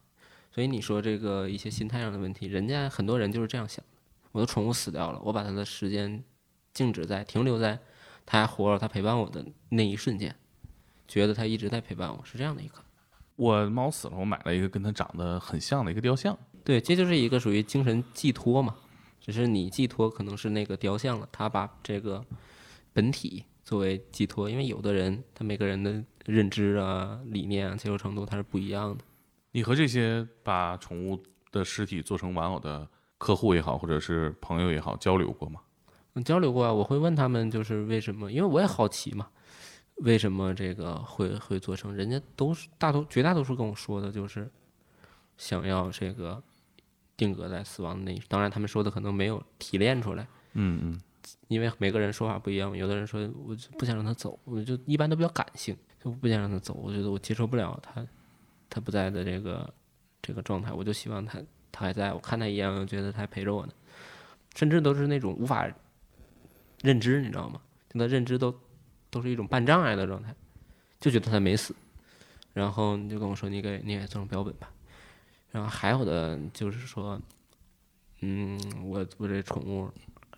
所以你说这个一些心态上的问题，人家很多人就是这样想：我的宠物死掉了，我把它的时间静止在停留在它还活着，它陪伴我的那一瞬间，觉得它一直在陪伴我，是这样的一个。我猫死了，我买了一个跟它长得很像的一个雕像。对，这就是一个属于精神寄托嘛。只是你寄托可能是那个雕像了，它把这个本体作为寄托，因为有的人他每个人的认知啊、理念啊、接受程度它是不一样的。你和这些把宠物的尸体做成玩偶的客户也好，或者是朋友也好，交流过吗？嗯，交流过啊，我会问他们就是为什么，因为我也好奇嘛，为什么这个会会做成？人家都是大多绝大多数跟我说的就是想要这个。定格在死亡的那，当然他们说的可能没有提炼出来，嗯嗯，因为每个人说法不一样，有的人说我就不想让他走，我就一般都比较感性，就不想让他走，我觉得我接受不了他，他不在的这个这个状态，我就希望他他还在我看他一眼，我觉得他还陪着我呢，甚至都是那种无法认知，你知道吗？就他认知都都是一种半障碍的状态，就觉得他没死，然后你就跟我说你给你给做成标本吧。然后还有的就是说，嗯，我我这宠物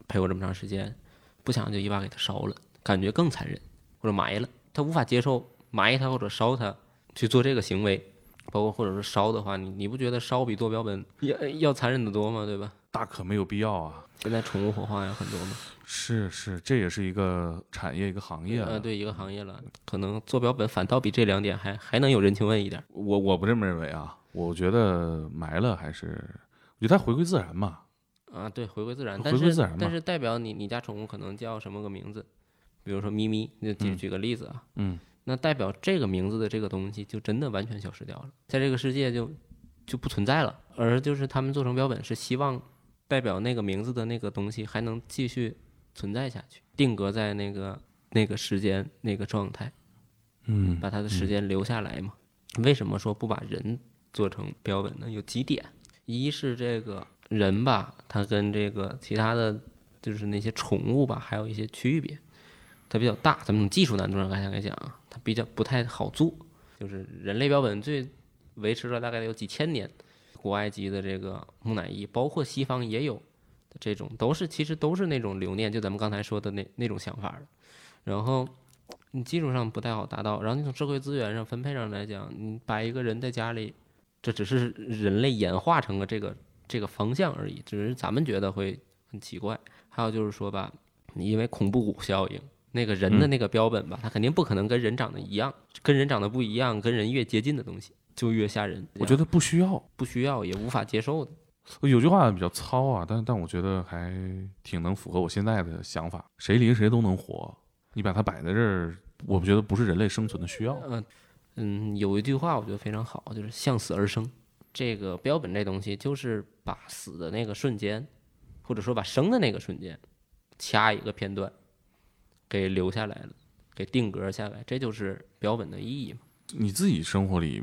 陪我这么长时间，不想就一把给它烧了，感觉更残忍，或者埋了，他无法接受埋它或者烧它去做这个行为，包括或者是烧的话，你你不觉得烧比做标本要要残忍的多吗？对吧？大可没有必要啊！现在宠物火化有很多吗？是是，这也是一个产业一个行业啊，对一个行业了，可能做标本反倒比这两点还还能有人情味一点。我我不这么认为啊。我觉得埋了还是，我觉得它回归自然嘛。啊，对，回归自然，回归自然但是代表你你家宠物可能叫什么个名字？比如说咪咪，就举举个例子啊。嗯。那代表这个名字的这个东西就真的完全消失掉了，在这个世界就就不存在了。而就是他们做成标本是希望代表那个名字的那个东西还能继续存在下去，定格在那个那个时间那个状态。嗯。把它的时间留下来嘛？为什么说不把人？做成标本呢，有几点，一是这个人吧，它跟这个其他的就是那些宠物吧，还有一些区别，它比较大。咱们从技术难度上来讲啊，它比较不太好做。就是人类标本最维持了大概有几千年，古埃及的这个木乃伊，包括西方也有这种，都是其实都是那种留念，就咱们刚才说的那那种想法的。然后你技术上不太好达到，然后你从社会资源上分配上来讲，你把一个人在家里。这只是人类演化成了这个这个方向而已，只是咱们觉得会很奇怪。还有就是说吧，你因为恐怖谷效应，那个人的那个标本吧，它肯定不可能跟人长得一样，跟人长得不一样，跟人越接近的东西就越吓人。我觉得不需要，不需要也无法接受的。有句话比较糙啊，但但我觉得还挺能符合我现在的想法。谁离谁都能活，你把它摆在这儿，我觉得不是人类生存的需要。嗯。嗯，有一句话我觉得非常好，就是向死而生。这个标本这东西，就是把死的那个瞬间，或者说把生的那个瞬间，掐一个片段，给留下来了，给定格下来，这就是标本的意义嘛。你自己生活里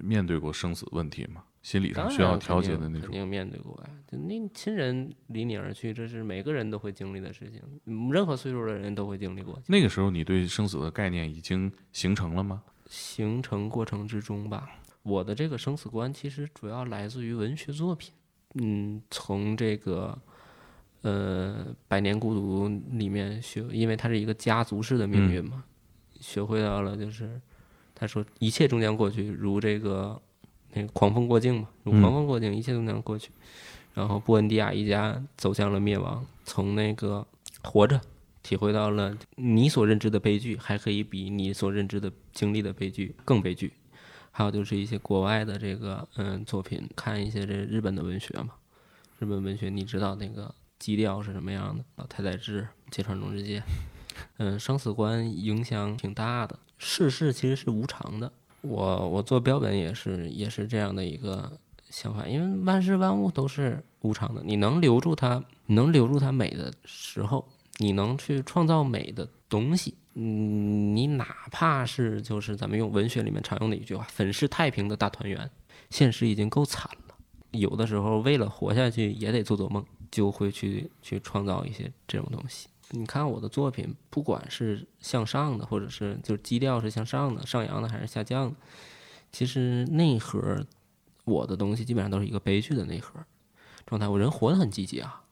面对过生死问题吗？心理上需要调节的那种。肯定面对过呀，就那亲人离你而去，这是每个人都会经历的事情，任何岁数的人都会经历过。那个时候，你对生死的概念已经形成了吗？形成过程之中吧，我的这个生死观其实主要来自于文学作品。嗯，从这个呃《百年孤独》里面学，因为它是一个家族式的命运嘛，学会到了就是他说一切终将过去，如这个那个狂风过境嘛，如狂风过境，一切终将过去。然后布恩迪亚一家走向了灭亡，从那个活着。体会到了你所认知的悲剧，还可以比你所认知的经历的悲剧更悲剧。还有就是一些国外的这个嗯作品，看一些这日本的文学嘛。日本文学你知道那个基调是什么样的？太宰治、芥川龙之介，嗯，生死观影响挺大的。世事其实是无常的，我我做标本也是也是这样的一个想法，因为万事万物都是无常的，你能留住它，能留住它美的时候，你能去创造美的东西，嗯，你哪怕是就是咱们用文学里面常用的一句话“粉饰太平的大团圆”，现实已经够惨了。有的时候为了活下去，也得做做梦，就会去去创造一些这种东西。你看我的作品，不管是向上的，或者是就是基调是向上的、上扬的，还是下降的，其实内核我的东西基本上都是一个悲剧的内核状态。我人活得很积极啊，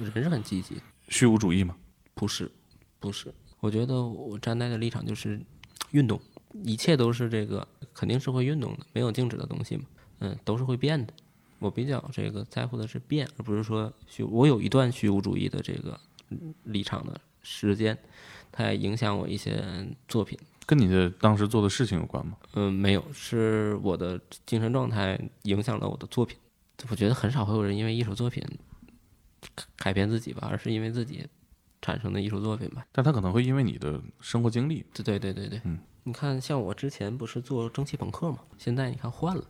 人是很积极，虚无主义吗？不是，不是。我觉得我站在的立场就是运动，一切都是这个肯定是会运动的，没有静止的东西嘛，嗯，都是会变的。我比较这个在乎的是变，而不是说虚。我有一段虚无主义的这个。立场的时间，它也影响我一些作品。跟你的当时做的事情有关吗？嗯，没有，是我的精神状态影响了我的作品。我觉得很少会有人因为艺术作品改变自己吧，而是因为自己产生的艺术作品吧。但他可能会因为你的生活经历。对对对对对，嗯，你看，像我之前不是做蒸汽朋克嘛，现在你看换了，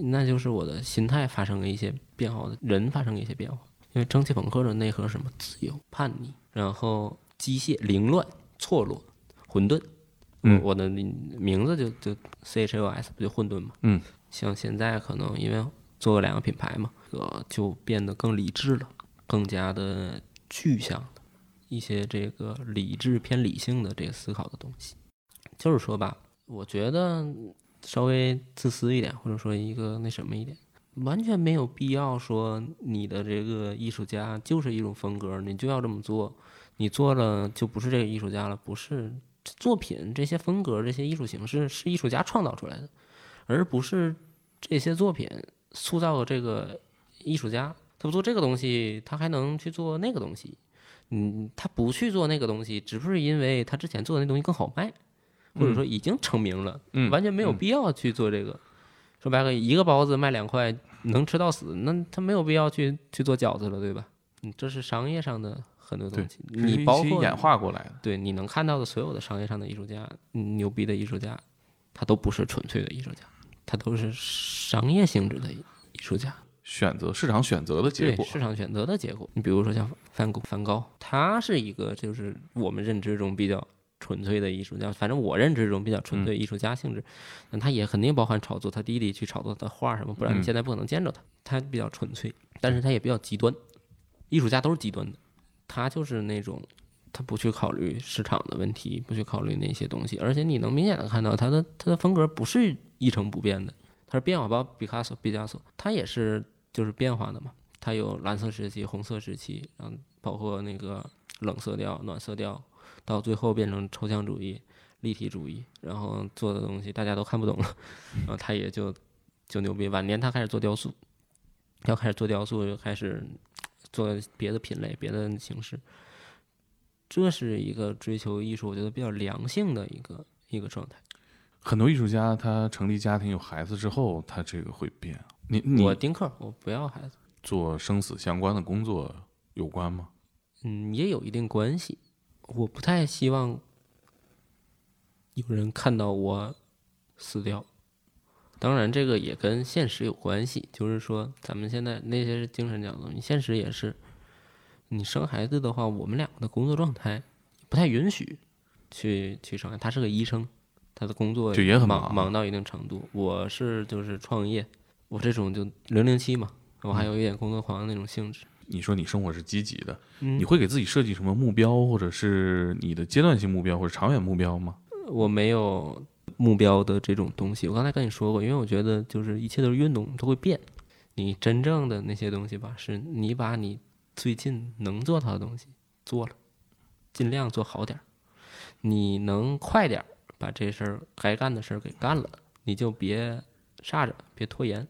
那就是我的心态发生了一些变化，人发生了一些变化。因为蒸汽朋克的内核是什么？自由、叛逆，然后机械、凌乱、错落、混沌。嗯，我的名字就就 C H O S 不就混沌嘛？嗯，像现在可能因为做了两个品牌嘛，呃，就变得更理智了，更加的具象的一些这个理智偏理性的这个思考的东西。就是说吧，我觉得稍微自私一点，或者说一个那什么一点。完全没有必要说你的这个艺术家就是一种风格，你就要这么做，你做了就不是这个艺术家了。不是作品这些风格、这些艺术形式是艺术家创造出来的，而不是这些作品塑造了这个艺术家。他不做这个东西，他还能去做那个东西。嗯，他不去做那个东西，只不是因为他之前做的那东西更好卖，或者说已经成名了，完全没有必要去做这个。说白了，一个包子卖两块。能吃到死，那他没有必要去去做饺子了，对吧？嗯，这是商业上的很多东西，你包括演化过来的。对，你能看到的所有的商业上的艺术家，牛逼的艺术家，他都不是纯粹的艺术家，他都是商业性质的艺术家，选择市场选择的结果，市场选择的结果。你比如说像梵谷，梵高，他是一个就是我们认知中比较。纯粹的艺术家，反正我认知中比较纯粹艺术家性质，那他也肯定包含炒作他弟弟去炒作他画什么，不然你现在不可能见着他。他比较纯粹，但是他也比较极端。艺术家都是极端的，他就是那种他不去考虑市场的问题，不去考虑那些东西，而且你能明显的看到他的他的风格不是一成不变的，他是变化。包括毕卡索，毕加索他也是就是变化的嘛，他有蓝色时期、红色时期，然后包括那个冷色调、暖色调。到最后变成抽象主义、立体主义，然后做的东西大家都看不懂了，然后他也就就牛逼。晚年他开始做雕塑，要开始做雕塑，又开始做别的品类、别的形式。这是一个追求艺术，我觉得比较良性的一个一个状态。很多艺术家他成立家庭有孩子之后，他这个会变。你你我丁克，我不要孩子。做生死相关的工作有关吗？嗯，也有一定关系。我不太希望有人看到我死掉。当然，这个也跟现实有关系。就是说，咱们现在那些是精神角度，你现实也是。你生孩子的话，我们两个的工作状态不太允许去去生孩子。他是个医生，他的工作就也很忙，忙到一定程度。我是就是创业，我这种就零零七嘛，我还有一点工作狂的那种性质。你说你生活是积极的，你会给自己设计什么目标，或者是你的阶段性目标或者长远目标吗？我没有目标的这种东西。我刚才跟你说过，因为我觉得就是一切都是运动，都会变。你真正的那些东西吧，是你把你最近能做到的东西做了，尽量做好点儿。你能快点儿把这事儿该干的事儿给干了，你就别煞着，别拖延，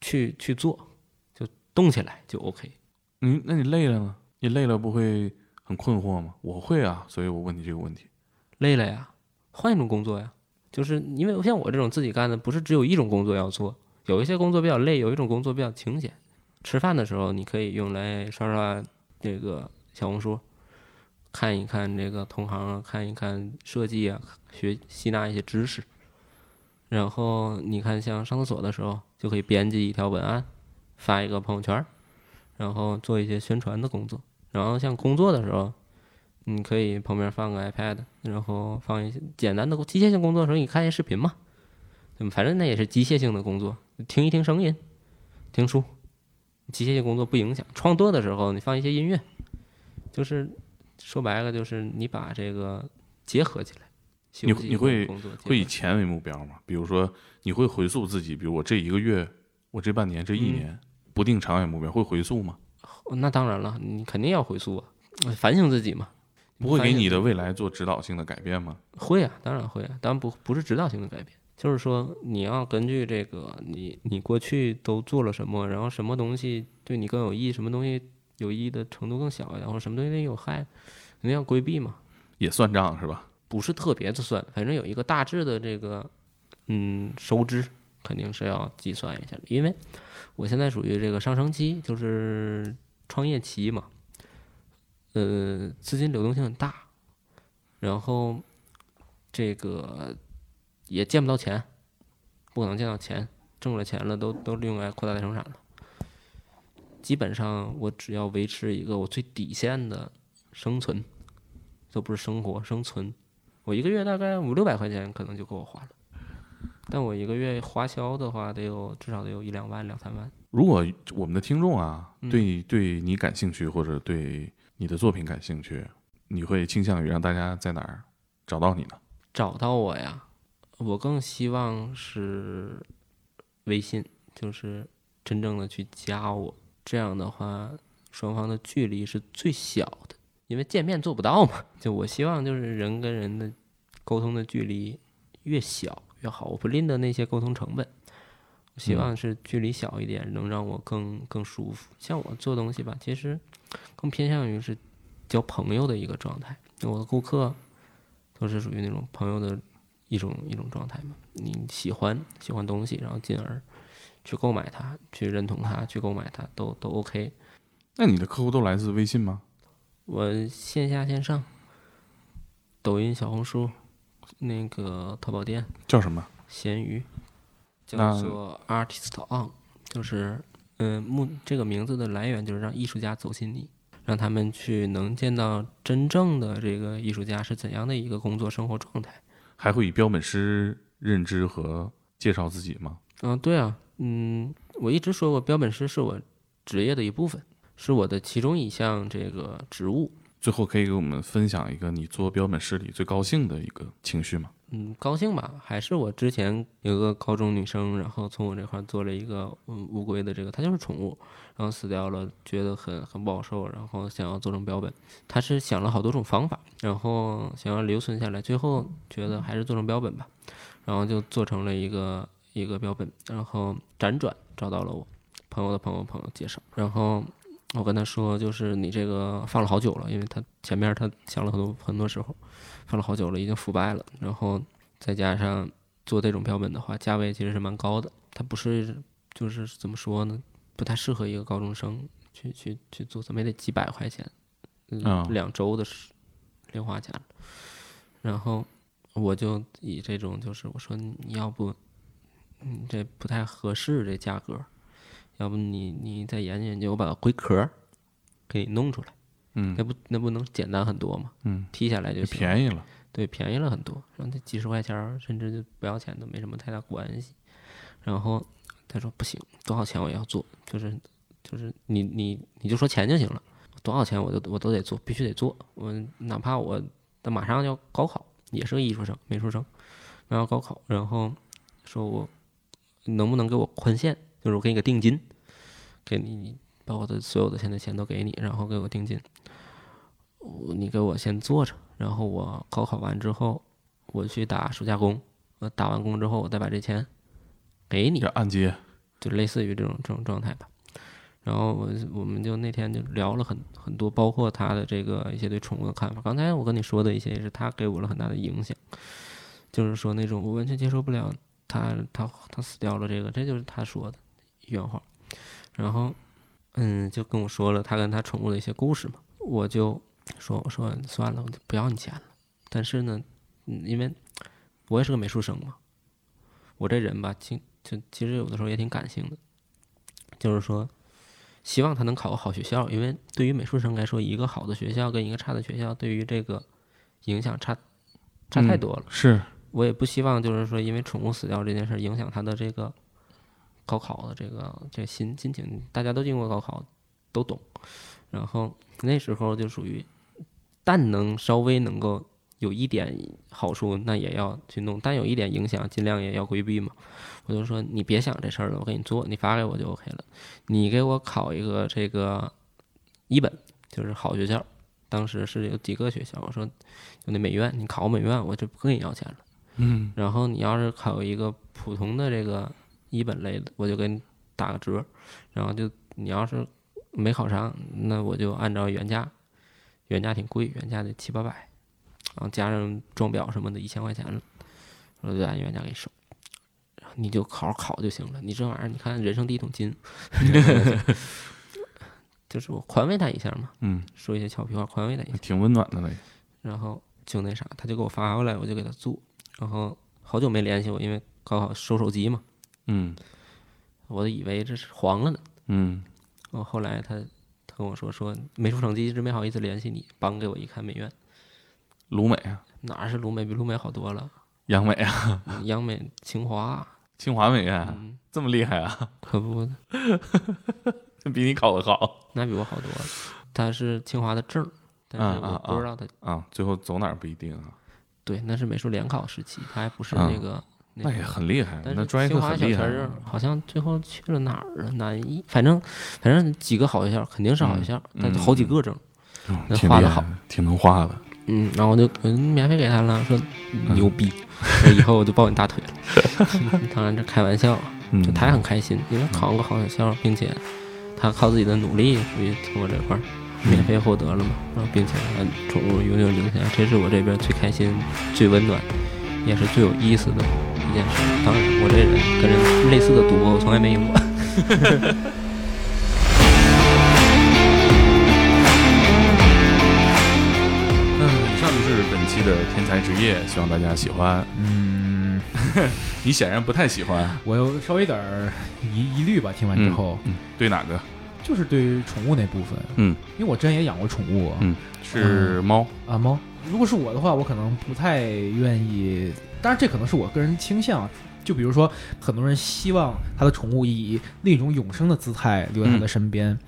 去去做，就动起来就 OK。嗯，那你累了呢？你累了不会很困惑吗？我会啊，所以我问你这个问题。累了呀，换一种工作呀。就是因为像我这种自己干的，不是只有一种工作要做，有一些工作比较累，有一种工作比较清闲。吃饭的时候，你可以用来刷刷这个小红书，看一看这个同行啊，看一看设计啊，学吸纳一些知识。然后你看，像上厕所的时候，就可以编辑一条文案，发一个朋友圈，然后做一些宣传的工作。然后像工作的时候，你可以旁边放个 iPad，然后放一些简单的机械性工作的时候，你看一些视频嘛，嗯，反正那也是机械性的工作，听一听声音，听书，机械性工作不影响。创作的时候，你放一些音乐，就是说白了，就是你把这个结合起来。你休息你会会以钱为目标吗？比如说，你会回溯自己，比如我这一个月，我这半年，这一嗯年，不定长远目标，会回溯吗？哦那当然了，你肯定要回溯啊，反省自己嘛。不会给你的未来做指导性的改变吗？会啊，当然会啊，当然不不是指导性的改变，就是说你要根据这个你你过去都做了什么，然后什么东西对你更有益，什么东西有益的程度更小，然后什么东西对你有害，肯定要规避嘛。也算账是吧？不是特别的算，反正有一个大致的这个嗯收支肯定是要计算一下的，因为我现在属于这个上升期，就是创业期嘛，呃，资金流动性很大，然后这个也见不到钱，不可能见到钱，挣了钱了都都用来扩大再生产了。基本上我只要维持一个我最底线的生存，都不是生活生存，我一个月大概五六百块钱可能就够我花了，但我一个月花销的话，得有至少得有一两万两三万。如果我们的听众啊，嗯对对你感兴趣，或者对你的作品感兴趣，你会倾向于让大家在哪儿找到你呢？找到我呀，我更希望是微信，就是真正的去加我，这样的话双方的距离是最小的，因为见面做不到嘛。就我希望就是人跟人的沟通的距离越小越好，我不吝的那些沟通成本。我希望是距离小一点，能让我更更舒服。像我做东西吧，其实更偏向于是交朋友的一个状态。我的顾客都是属于那种朋友的一种一种状态嘛。你喜欢喜欢东西，然后进而去购买它，去认同它，去购买它，都都 OK。那你的客户都来自微信吗？我线下线上，抖音、小红书，那个淘宝店、叫什么？咸鱼，叫做 Artist On，就是嗯，目这个名字的来源就是让艺术家走进你，让他们去能见到真正的这个艺术家是怎样的一个工作生活状态。还会以标本师认知和介绍自己吗？嗯，对啊，嗯，我一直说过，标本师是我职业的一部分，是我的其中一项这个职务。最后可以给我们分享一个你做标本师里最高兴的一个情绪吗？嗯，高兴吧？还是我之前有个高中女生，然后从我这块做了一个嗯乌龟的这个，它就是宠物，然后死掉了，觉得很很不好受，然后想要做成标本。她是想了好多种方法，然后想要留存下来，最后觉得还是做成标本吧，然后就做成了一个一个标本，然后辗转找到了我朋友的朋友朋友介绍，然后我跟他说，就是你这个放了好久了，因为他前面他想了很多很多时候，放了好久了，已经腐败了，然后再加上做这种标本的话，价位其实是蛮高的，它不是就是怎么说呢，不太适合一个高中生去去去做，怎么也得几百块钱，嗯啊两周的时零花钱，然后我就以这种就是我说你要不，你，这不太合适这价格，要不你你再研究研究，我把龟壳儿给你弄出来，嗯那不那不能简单很多吗？嗯，剔下来就就行，便宜了。对，便宜了很多，然后这几十块钱儿甚至就不要钱都没什么太大关系。然后他说不行，多少钱我也要做，就是就是你你你就说钱就行了，多少钱我都我都得做，必须得做。我哪怕我他马上要高考，也是个艺术生、美术生，然后高考，然后说我能不能给我宽限，就是我给你个定金，给你把我的所有的现在钱都给你，然后给我定金，你给我先做着，然后我高考完之后，我去打暑假工，我打完工之后，我再把这钱给你这，按揭，就类似于这种这种状态吧。然后我我们就那天就聊了很很多，包括他的这个一些对宠物的看法。刚才我跟你说的一些，也是他给我了很大的影响，就是说那种我完全接受不了他他他死掉了这个，这就是他说的原话。然后嗯，就跟我说了他跟他宠物的一些故事嘛，我就说我说算了，我就不要你钱了。但是呢，嗯因为我也是个美术生嘛，我这人吧，其就其实有的时候也挺感性的，就是说希望他能考个好学校，因为对于美术生来说，一个好的学校跟一个差的学校对于这个影响差差太嗯多了。是，我也不希望就是说因为宠物死掉这件事影响他的这个高考的这个这个心心情。大家都经过高考，都懂。然后那时候就属于，但能稍微能够有一点好处，那也要去弄；但有一点影响，尽量也要规避嘛。我就说你别想这事儿了，我给你做，你发给我就 OK 了。你给我考一个这个一本，就是好学校。当时是有几个学校，我说就那美院，你考美院，我就不跟你要钱了。嗯然后你要是考一个普通的这个一本类的，我就给你打个折。然后就你要是没考上，那我就按照原价，原价挺贵，原价得七八百，然后加上装裱什么的，一千块钱了，我就按原价给收。然后你就好好考就行了。你这玩意儿，你看人生第一桶金，就是我宽慰他一下嘛，嗯，说一些俏皮话，宽慰他一下。挺温暖的了。然后就那啥，他就给我发过来，我就给他做。然后好久没联系我，因为高考收手机嘛，嗯。我都以为这是黄了呢。嗯。我后后来他他跟我说说美术成绩一直没好意思联系你，帮给我一看美院，鲁美啊，哪是鲁美？比鲁美好多了，央美啊，央美、清华，清华美院嗯，这么厉害啊，可不，比你考的好。那比我好多了。他是清华的证儿，但是我不知道他、啊。最后走哪儿不一定啊，对，那是美术联考时期，他还不是啊。那个、那那也个很厉害，那专业课很厉害。好像最后去了哪儿啊？南一，反正反正几个好学校，肯定是好学校，但嗯好几个证。嗯那画的好挺能画的。嗯，然后我就嗯免费给他了，说牛逼，说以后我就抱你大腿了。当然这开玩笑，嗯就他也很开心，因为考上个好学校，并且他靠自己的努力，属于从我这块儿免费获得了嘛，然后并且还宠物永久留下，这是我这边最开心、最温暖，也是最有意思的一件事。当然，我这人跟人类似的赌博，我从来没赢过。嗯以上就是本期的天才职业，希望大家喜欢。嗯，你显然不太喜欢，我有稍微有点儿疑疑虑吧。听完之后，嗯，对哪个？就是对于宠物那部分，嗯，因为我之前也养过宠物，嗯是猫。啊猫。如果是我的话，我可能不太愿意，当然这可能是我个人倾向。就比如说，很多人希望他的宠物以另一种永生的姿态留在他的身边，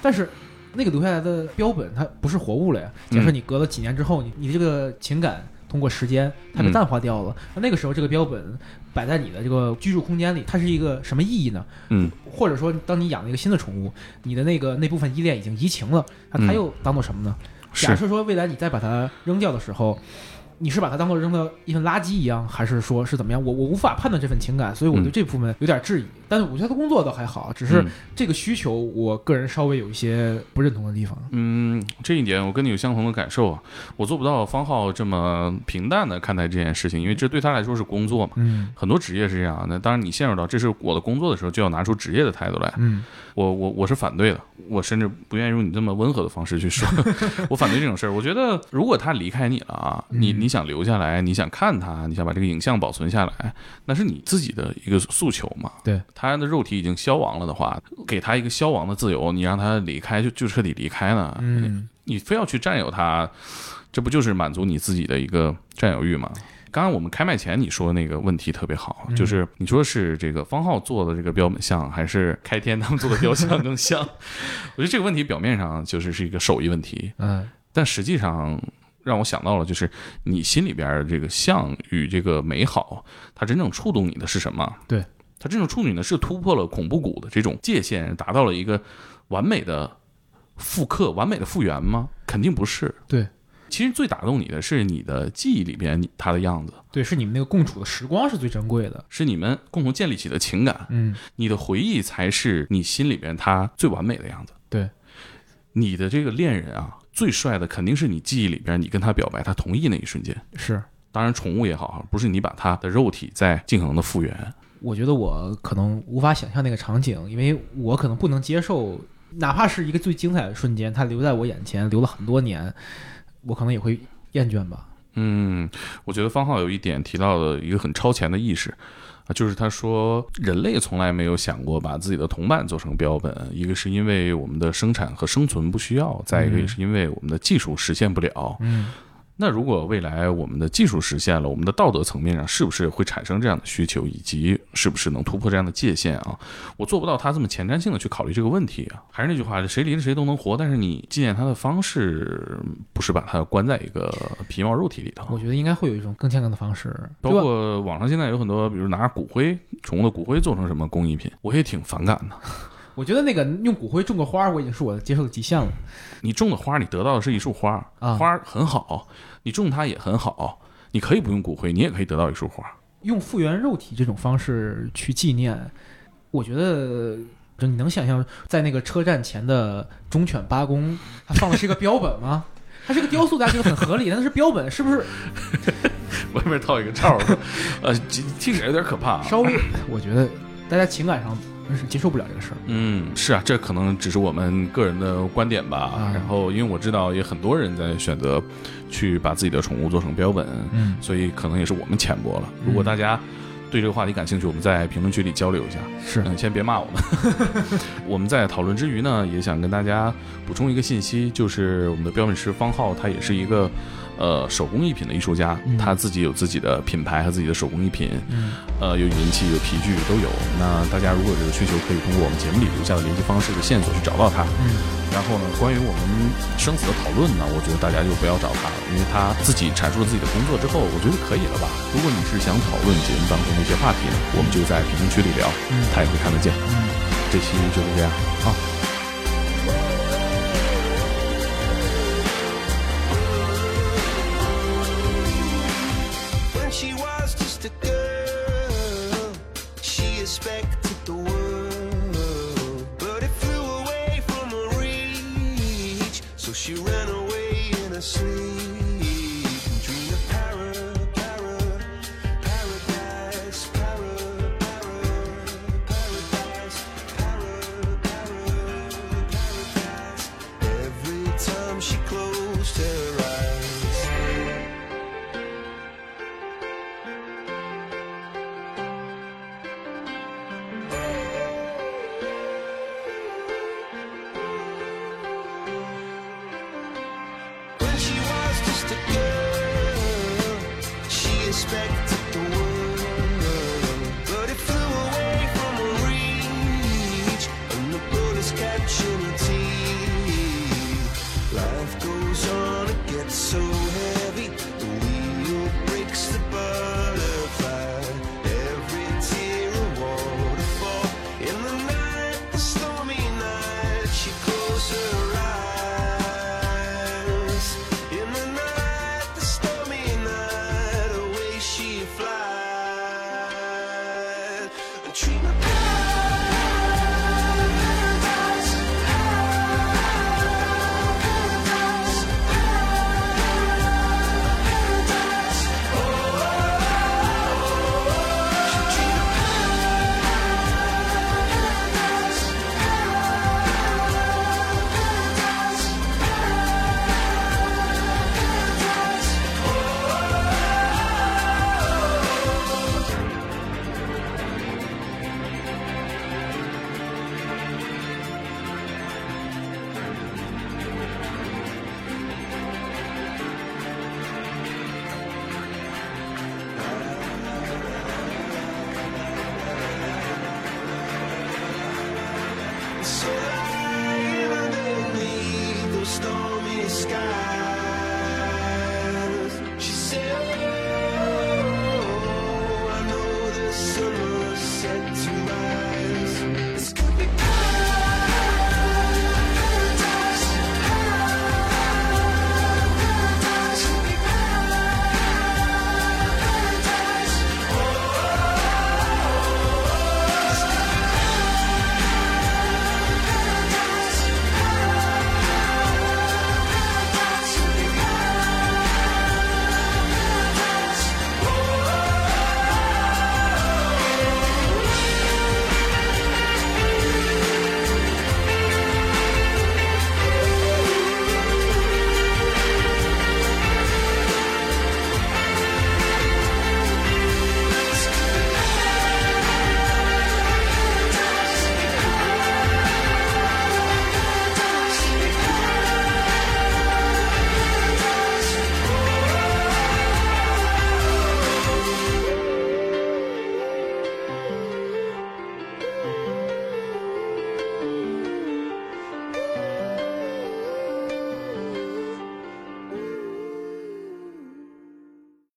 但是那个留下来的标本它不是活物了呀。假设嗯你隔了几年之后，你你这个情感通过时间它被嗯淡化掉了，那那个时候这个标本摆在你的这个居住空间里，它是一个什么意义呢？嗯或者说，当你养了一个新的宠物，你的那个那部分依恋已经移情了，那它嗯又当做什么呢？假设说未来你再把它扔掉的时候，你是把它当做扔到一份垃圾一样，还是说是怎么样？我我无法判断这份情感，所以我对嗯这部分有点质疑。但是我觉得他工作倒还好，只是嗯这个需求，我个人稍微有一些不认同的地方。嗯，这一点我跟你有相同的感受啊。我做不到方浩这么平淡的看待这件事情，因为这对他来说是工作嘛。嗯很多职业是这样那，当然你陷入到这是我的工作的时候，就要拿出职业的态度来。嗯我我我是反对的，我甚至不愿意用你这么温和的方式去说，我反对这种事儿。我觉得如果他离开你了啊，你嗯你想留下来，你想看他，你想把这个影像保存下来，那是你自己的一个诉求嘛。对，他的肉体已经消亡了的话，给他一个消亡的自由，你让他离开就就彻底离开呢？嗯你非要去占有他，这不就是满足你自己的一个占有欲吗？刚刚我们开麦前你说那个问题特别好，嗯就是你说是这个方浩做的这个标本像，还是开天他们做的雕像更像？我觉得这个问题表面上就是是一个手艺问题，嗯但实际上让我想到了，就是你心里边儿这个像与这个美好，它真正触动你的是什么？对，它这种处女呢是突破了恐怖谷的这种界限，达到了一个完美的复刻、完美的复原吗？肯定不是。对，其实最打动你的是你的记忆里边你它的样子，对，是你们那个共处的时光是最珍贵的。是你们共同建立起的情感，嗯你的回忆才是你心里边他最完美的样子。对，你的这个恋人啊，最帅的肯定是你记忆里边你跟他表白，他同意那一瞬间。是。当然，宠物也好，不是你把他的肉体在尽可能的复原。我觉得我可能无法想象那个场景，因为我可能不能接受哪怕是一个最精彩的瞬间，它留在我眼前，留了很多年，我可能也会厌倦吧。嗯，我觉得方浩有一点提到的一个很超前的意识啊，就是他说人类从来没有想过把自己的同伴做成标本，一个是因为我们的生产和生存不需要，再一个也是因为我们的技术实现不了。嗯，那如果未来我们的技术实现了，我们的道德层面上是不是会产生这样的需求，以及是不是能突破这样的界限啊？我做不到他这么前瞻性的去考虑这个问题啊。还是那句话，谁离了谁都能活，但是你纪念他的方式不是把他关在一个皮毛肉体里头。我觉得应该会有一种更健康的方式，包括网上现在有很多，比如拿骨灰、宠物的骨灰做成什么工艺品，我也挺反感的。我觉得那个用骨灰种个花，我已经是我接受的极限了。你种的花，你得到的是一束花，啊花很好，你种它也很好，你可以不用骨灰，你也可以得到一束花。用复原肉体这种方式去纪念，我觉得就你能想象在那个车站前的忠犬八公，它放的是一个标本吗？它是个雕塑，大家觉得很合理，但它是标本，是不是 外面套一个罩儿，呃，听听起来有点可怕啊。稍微？我觉得大家情感上是接受不了这个事儿。嗯，是啊，这可能只是我们个人的观点吧。啊然后，因为我知道也很多人在选择去把自己的宠物做成标本，嗯，所以可能也是我们浅薄了。如果大家对这个话题感兴趣，我们在评论区里交流一下。是嗯，先别骂我们。我们在讨论之余呢，也想跟大家补充一个信息，就是我们的标本师方浩，他也是一个呃手工艺品的艺术家，嗯他自己有自己的品牌和自己的手工艺品，嗯呃，有银器、有皮具都有。那大家如果有这个需求，可以通过我们节目里留下的联系方式的线索去找到他。嗯然后呢，关于我们生死的讨论呢，我觉得大家就不要找他了，因为他自己阐述了自己的工作之后，我觉得可以了吧。如果你是想讨论节目当中的一些话题呢，我们就在评论区里聊，嗯他也会看得见。嗯，这期就是这样，好。